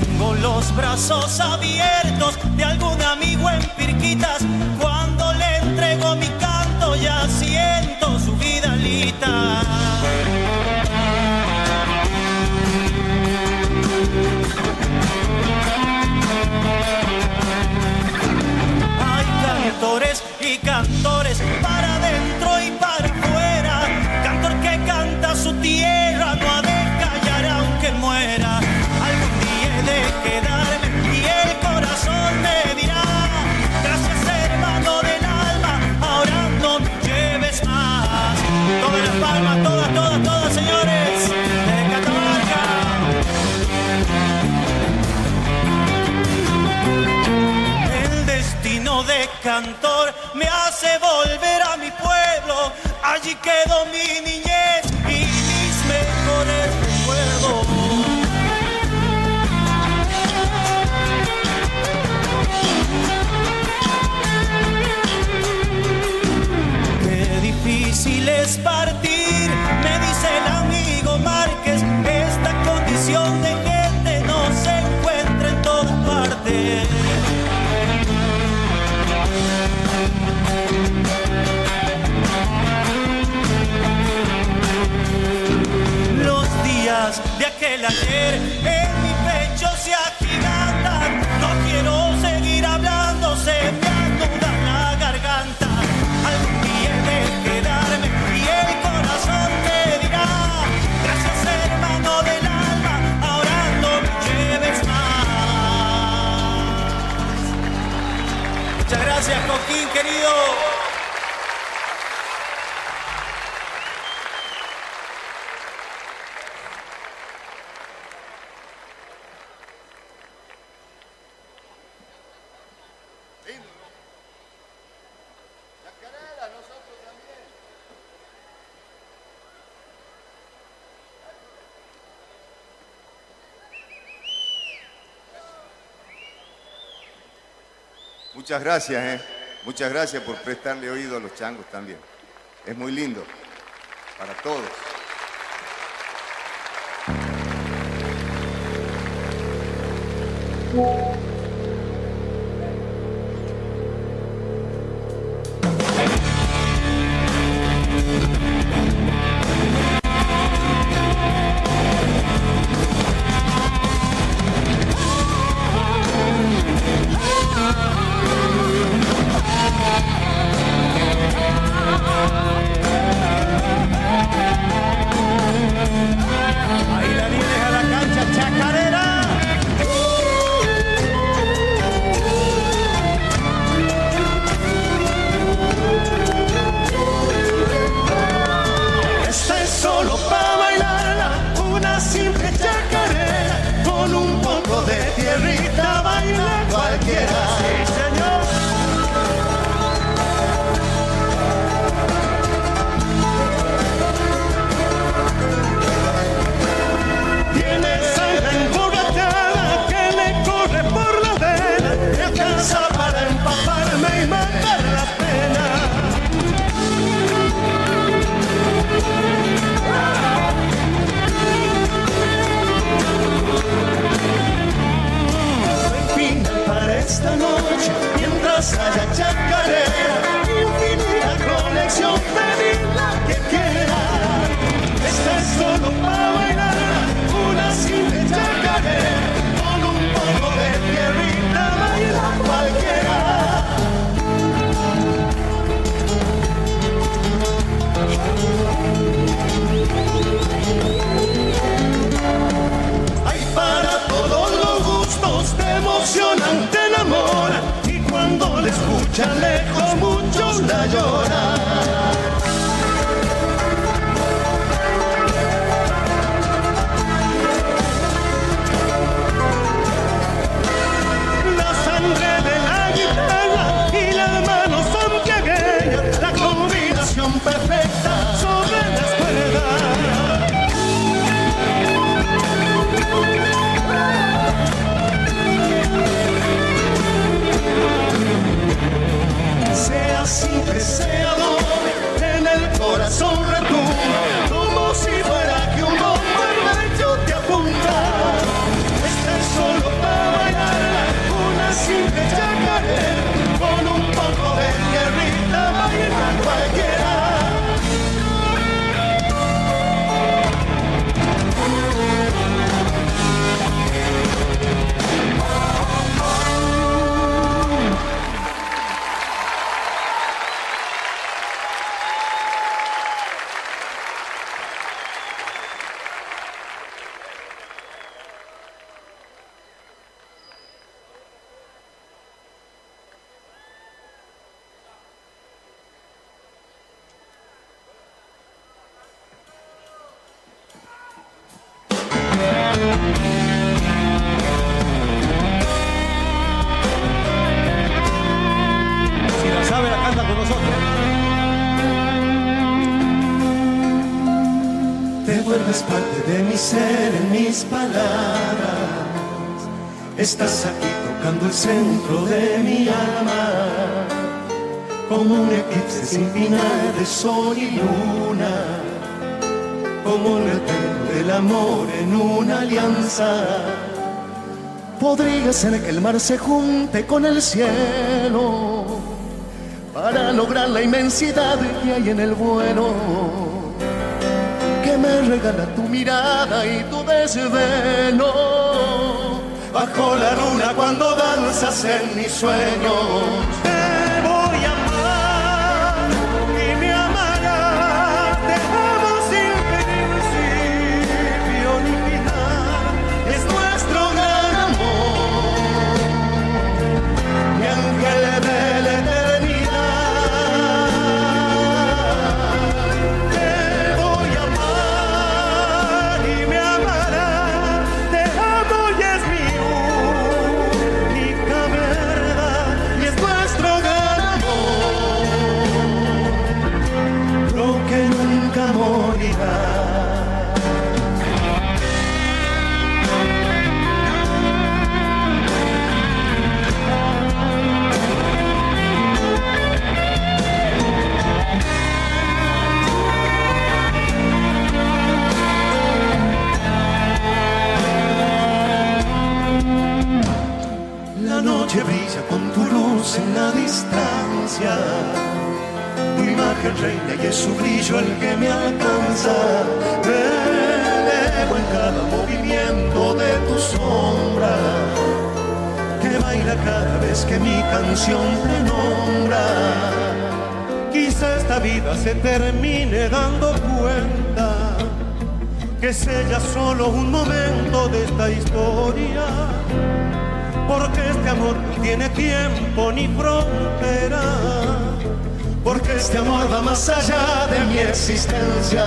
U: Tengo los brazos abiertos de algún amigo en Pirquitas cuando le entrego mi canto ya siento su vidalita. Hay cantor me hace volver a mi pueblo. Allí quedó mi niñez y mis mejores recuerdos. Qué difícil es partir, me dice el amigo Márquez. Esta condición de aquel ayer en mi
Q: Muchas gracias. Eh. Muchas gracias por prestarle oído a los changos también. Es muy lindo para todos.
N: vuelves parte de mi ser en mis palabras. Estás aquí tocando el centro de mi alma, como un eclipse sin final de sol y luna, como un retorno del amor en una alianza. Podría ser que el mar se junte con el cielo para lograr la inmensidad que hay en el vuelo regala tu mirada y tu desvelo. Bajo la luna cuando danzas en mis sueños
Q: distancia. Tu imagen reina y es su brillo el que me alcanza. Elevo en cada movimiento de tu sombra que baila cada vez que mi canción te nombra. Quizá esta vida se termine dando cuenta que es ella solo un momento de esta historia. Porque este amor no tiene tiempo ni frontera. Porque este amor va más allá de mi existencia.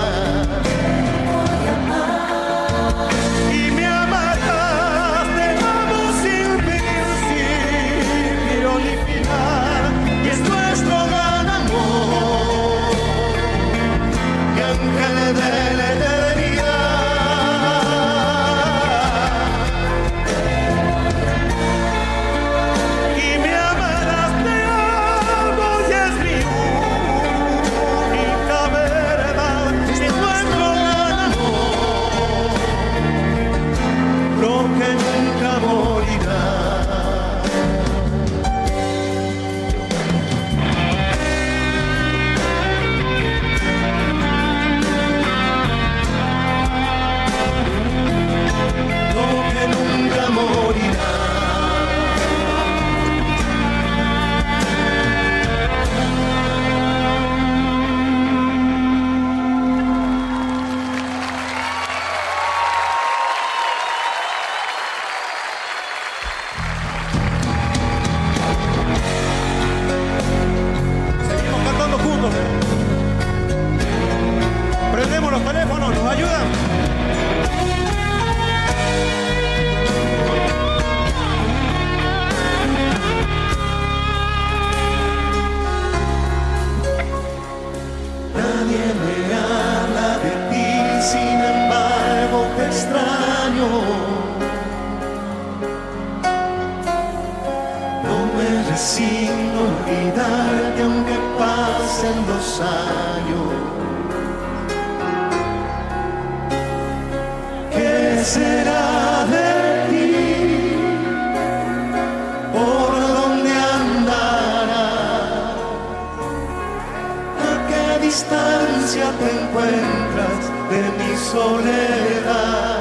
Q: Soledad?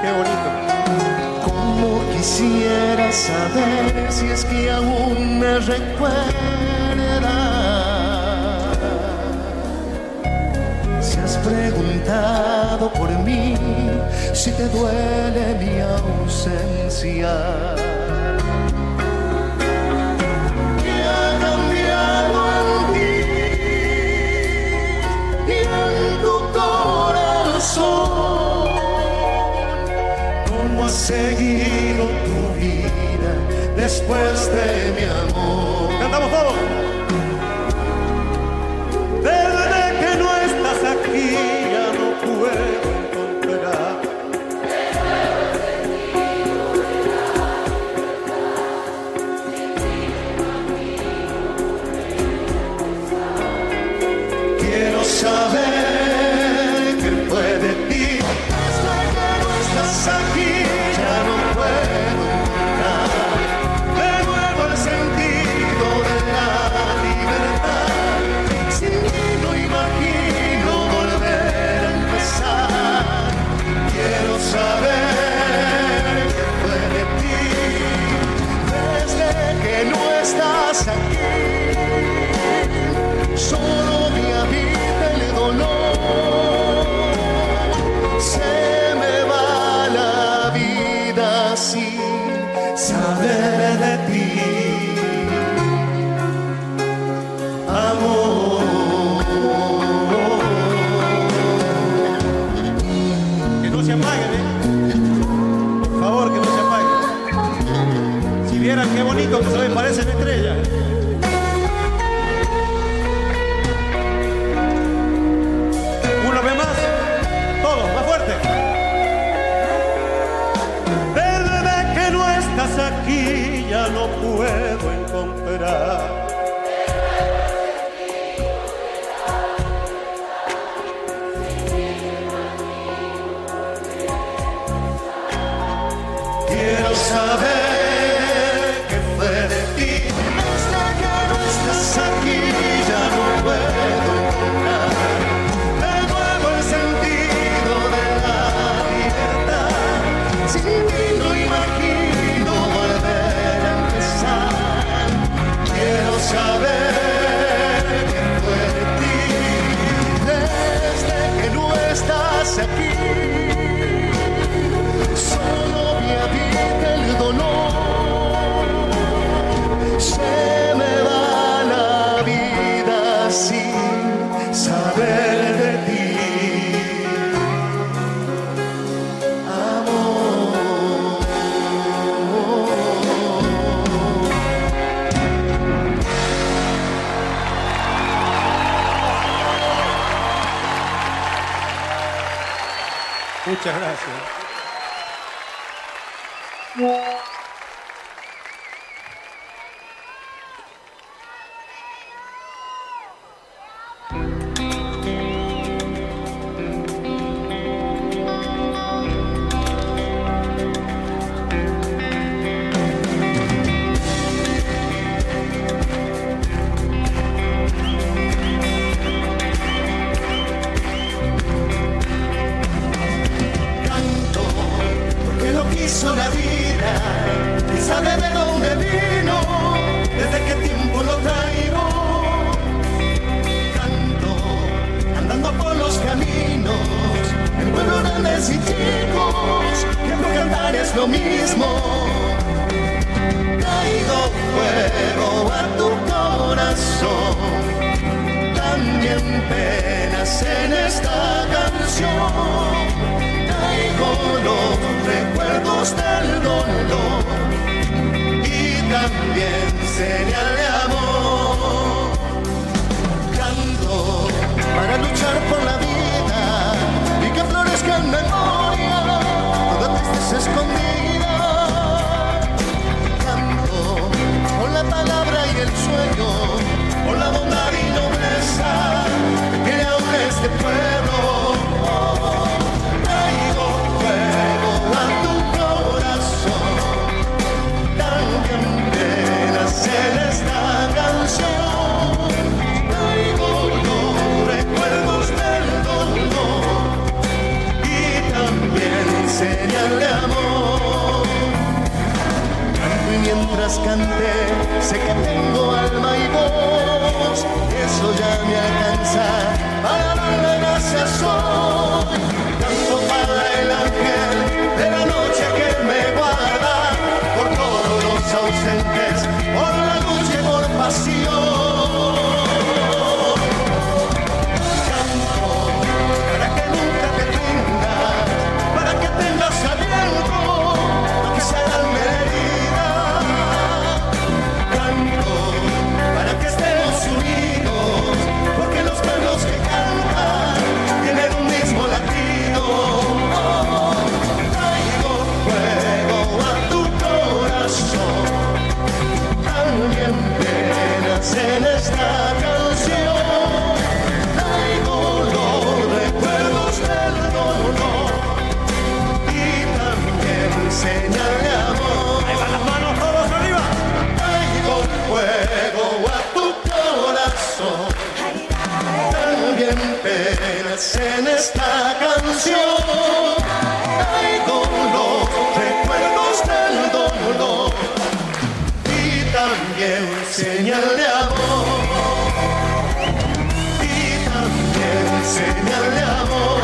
Q: Qué bonito. Como quisiera saber si es que aún me recuerdas. Si has preguntado por mí, si te duele mi ausencia. ¿Cómo has seguido tu vida después de mi amor? Cantamos todos. Lo mismo. Traigo fuego a tu corazón, también penas en esta canción. Traigo los recuerdos del dolor y también señal de amor. Canto para luchar por la vida y que florezca en tristeza escondida. Canto con la palabra y el sueño, con la bondad y nobleza que aún este pueblo. Traigo fuego a tu corazón, también penas en esta canción. Traigo canté, sé que tengo alma y voz, eso ya me alcanza penas en esta canción. Traigo los recuerdos del dolor y también señal de amor. Y también señal de amor.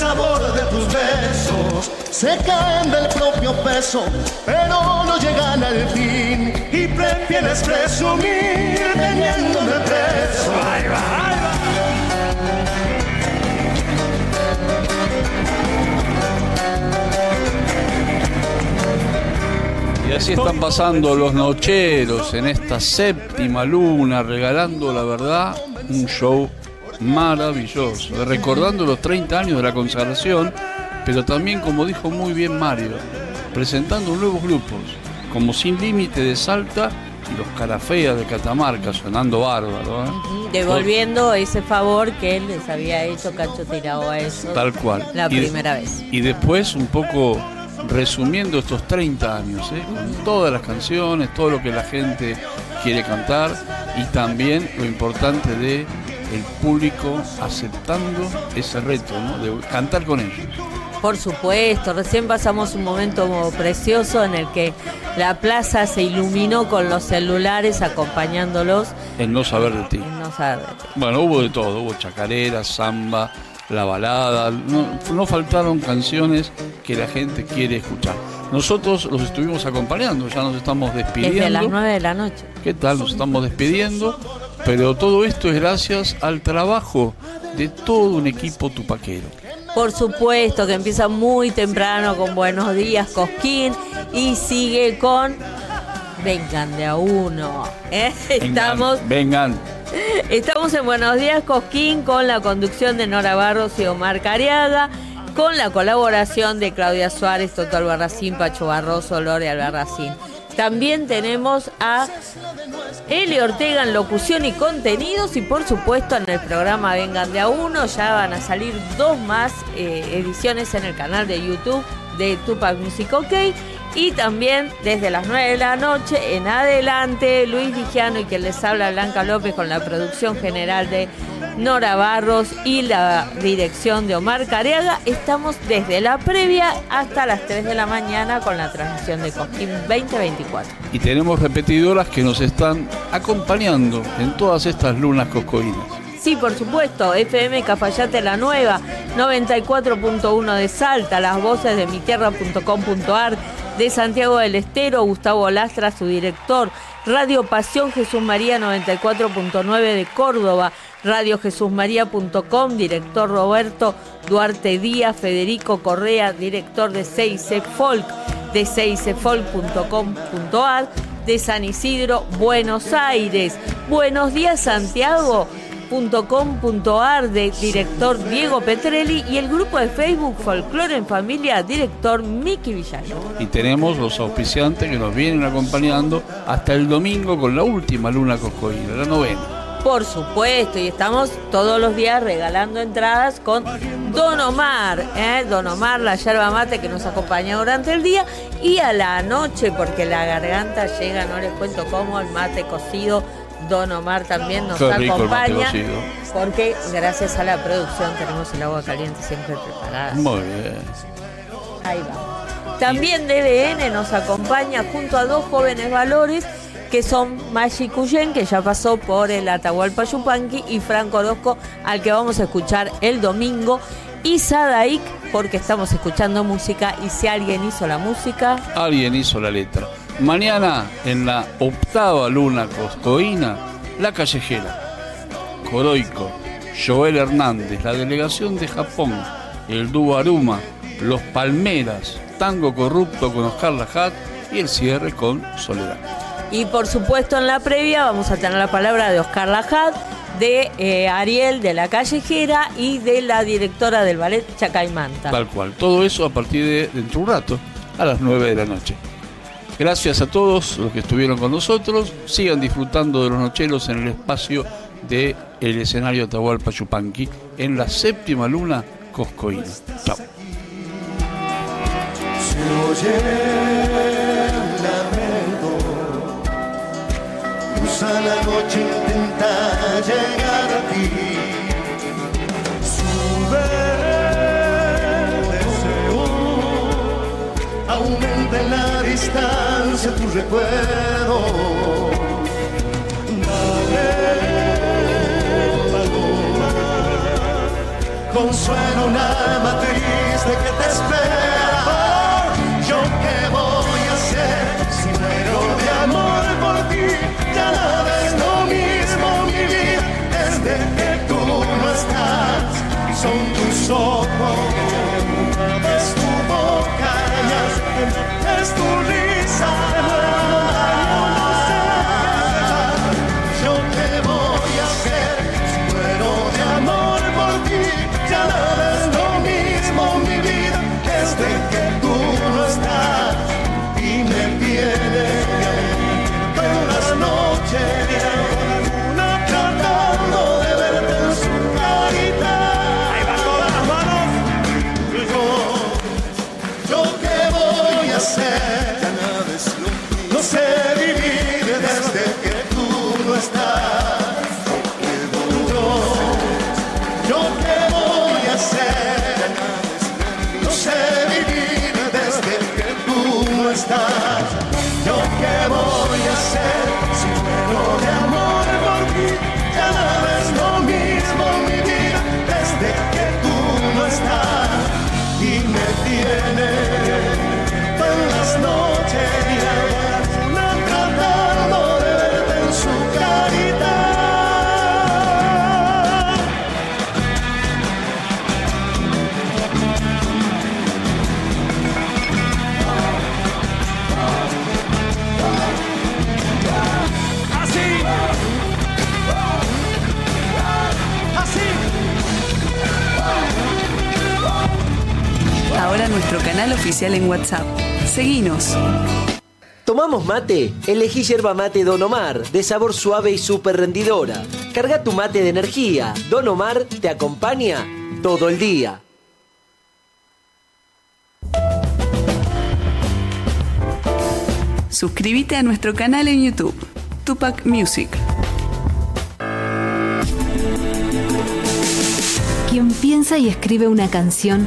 Q: Sabor de tus besos. Se caen del propio peso, pero no llegan al fin. Y prefieres presumir teniéndome preso. Ahí va, ahí va.
B: Y así están pasando los nocheros en esta séptima luna, regalando la verdad un show maravilloso, recordando los 30 años de la consagración, pero también, como dijo muy bien Mario, presentando nuevos grupos, como Sin Límite de Salta y los Carafeas de Catamarca, sonando bárbaro. ¿eh?
H: Devolviendo ese favor que él les había hecho Cacho Tirado a eso.
B: Tal cual.
H: La
B: Y
H: primera vez.
B: Y después un poco resumiendo estos 30 años, ¿eh? con todas las canciones, todo lo que la gente quiere cantar y también lo importante de el público aceptando ese reto, ¿no? de cantar con ellos.
H: Por supuesto, recién pasamos un momento precioso en el que la plaza se iluminó con los celulares acompañándolos.
B: El no saber de ti.
H: No.
B: Bueno, hubo de todo, hubo chacarera, samba, la balada, no, no faltaron canciones que la gente quiere escuchar. Nosotros los estuvimos acompañando, ya nos estamos despidiendo.
H: Desde las 9 de la noche.
B: ¿Qué tal? Nos estamos despidiendo, pero todo esto es gracias al trabajo de todo un equipo tupaquero.
H: Por supuesto que empieza muy temprano con Buenos Días Cosquín y sigue con Vengan de a uno. ¿eh? Estamos,
B: Vengan.
H: estamos en Buenos Días Cosquín con la conducción de Nora Barros y Omar Cariaga, con la colaboración de Claudia Suárez, Toto Albarracín, Pacho Barroso, Lore Albarracín. También tenemos a Eli Ortega en locución y contenidos y por supuesto en el programa Vengan de a uno. Ya van a salir dos más eh, ediciones en el canal de YouTube de Tupac Music OK y también desde las 9 de la noche en adelante Luis Vigiano y quien les habla Blanca López con la producción general de Nora Barros y la dirección de Omar Careaga. Estamos desde la previa hasta las 3 de la mañana con la transmisión de Cosquín 2024.
B: Y tenemos repetidoras que nos están acompañando en todas estas lunas coscoínas.
H: Sí, por supuesto, FM Cafayate La Nueva, 94.1 de Salta, las voces de mitierra.com.ar, de Santiago del Estero, Gustavo Lastra, su director, Radio Pasión Jesús María 94.9 de Córdoba, radiojesusmaría.com, director Roberto Duarte Díaz, Federico Correa, director de Seice Folk, de seicefolk.com.ar, de San Isidro, Buenos Aires. Buenos días, Santiago .com.ar de director Diego Petrelli y el grupo de Facebook Folklore en Familia, director Miki Villano.
B: Y tenemos los auspiciantes que nos vienen acompañando hasta el domingo con la última luna coscoína, la novena.
H: Por supuesto, y estamos todos los días regalando entradas con Don Omar, ¿eh? Don Omar, la yerba mate que nos acompaña durante el día y a la noche, porque la garganta llega, no les cuento cómo, el mate cocido. Don Omar también nos acompaña porque gracias a la producción tenemos el agua caliente siempre preparada.
B: Muy bien.
H: Ahí va. También DBN nos acompaña junto a dos jóvenes valores que son Maggi Cuyen, que ya pasó por el Atahualpa Yupanqui, y Franco Orozco, al que vamos a escuchar el domingo, y Sadaik, porque estamos escuchando música, y si alguien hizo la música,
B: Alguien hizo la letra. Mañana, en la octava luna coscoína, La Callejera, Coroico, Joel Hernández, la delegación de Japón, el dúo Aruma, Los Palmeras, Tango Corrupto con Oscar Lajat y el cierre con Soledad.
H: y por supuesto en la previa vamos a tener la palabra de Oscar Lajad, de eh, Ariel de la Callejera y de la directora del ballet Chacaimanta.
B: Tal cual. Todo eso a partir de dentro de un rato, a las 9 de la noche. Gracias a todos los que estuvieron con nosotros. Sigan disfrutando de los nocheros en el espacio del escenario Atahualpa Yupanqui en la séptima luna coscoína. Chao.
Q: Cruza la noche, intenta llegar a ti. Sube el deseo, aumenta en la distancia tu recuerdo. Dale, paloma, consuelo una matriz de que te espera. Yo qué voy a hacer si muero de amor por ti. Ya nada es lo mismo mi vida desde que tú no estás. Son tus ojos, es tu boca, es tu risa.
V: Canal oficial en WhatsApp. Seguinos.
W: ¿Tomamos mate? Elegí yerba mate Don Omar, de sabor suave y súper rendidora. Carga tu mate de energía. Don Omar te acompaña todo el día.
V: Suscríbete a nuestro canal en YouTube, Tupac Music.
G: Quien piensa y escribe una canción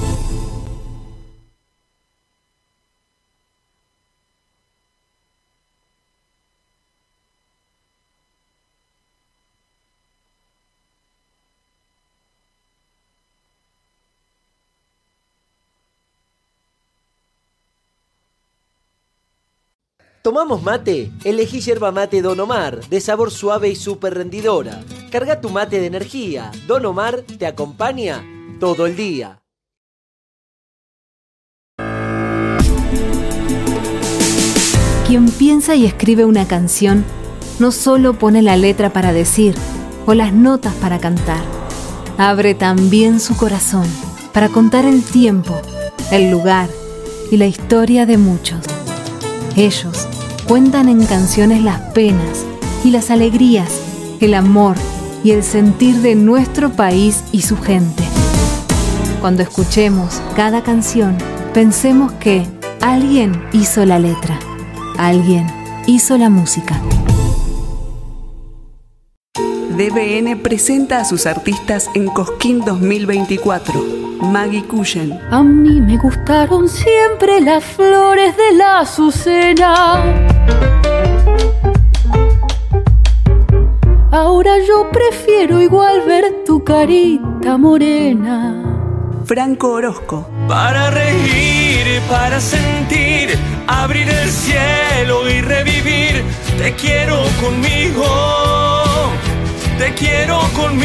W: ¿Tomamos mate? Elegí yerba mate Don Omar, de sabor suave y súper rendidora. Carga tu mate de energía. Don Omar te acompaña todo el día.
G: Quien piensa y escribe una canción no solo pone la letra para decir o las notas para cantar, abre también su corazón para contar el tiempo, el lugar y la historia de muchos. Ellos cuentan en canciones las penas y las alegrías, el amor y el sentir de nuestro país y su gente. Cuando escuchemos cada canción, pensemos que alguien hizo la letra, alguien hizo la música.
V: DBN presenta a sus artistas en Cosquín 2024. Maggie Cushen.
X: A mí me gustaron siempre las flores de la azucena. Ahora yo prefiero igual ver tu carita morena.
V: Franco Orozco.
U: Para reír, para sentir, abrir el cielo y revivir. Te quiero conmigo, te quiero conmigo.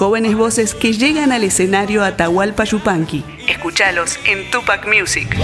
V: Jóvenes voces que llegan al escenario Atahualpa Yupanqui. Escúchalos en Tupac Music.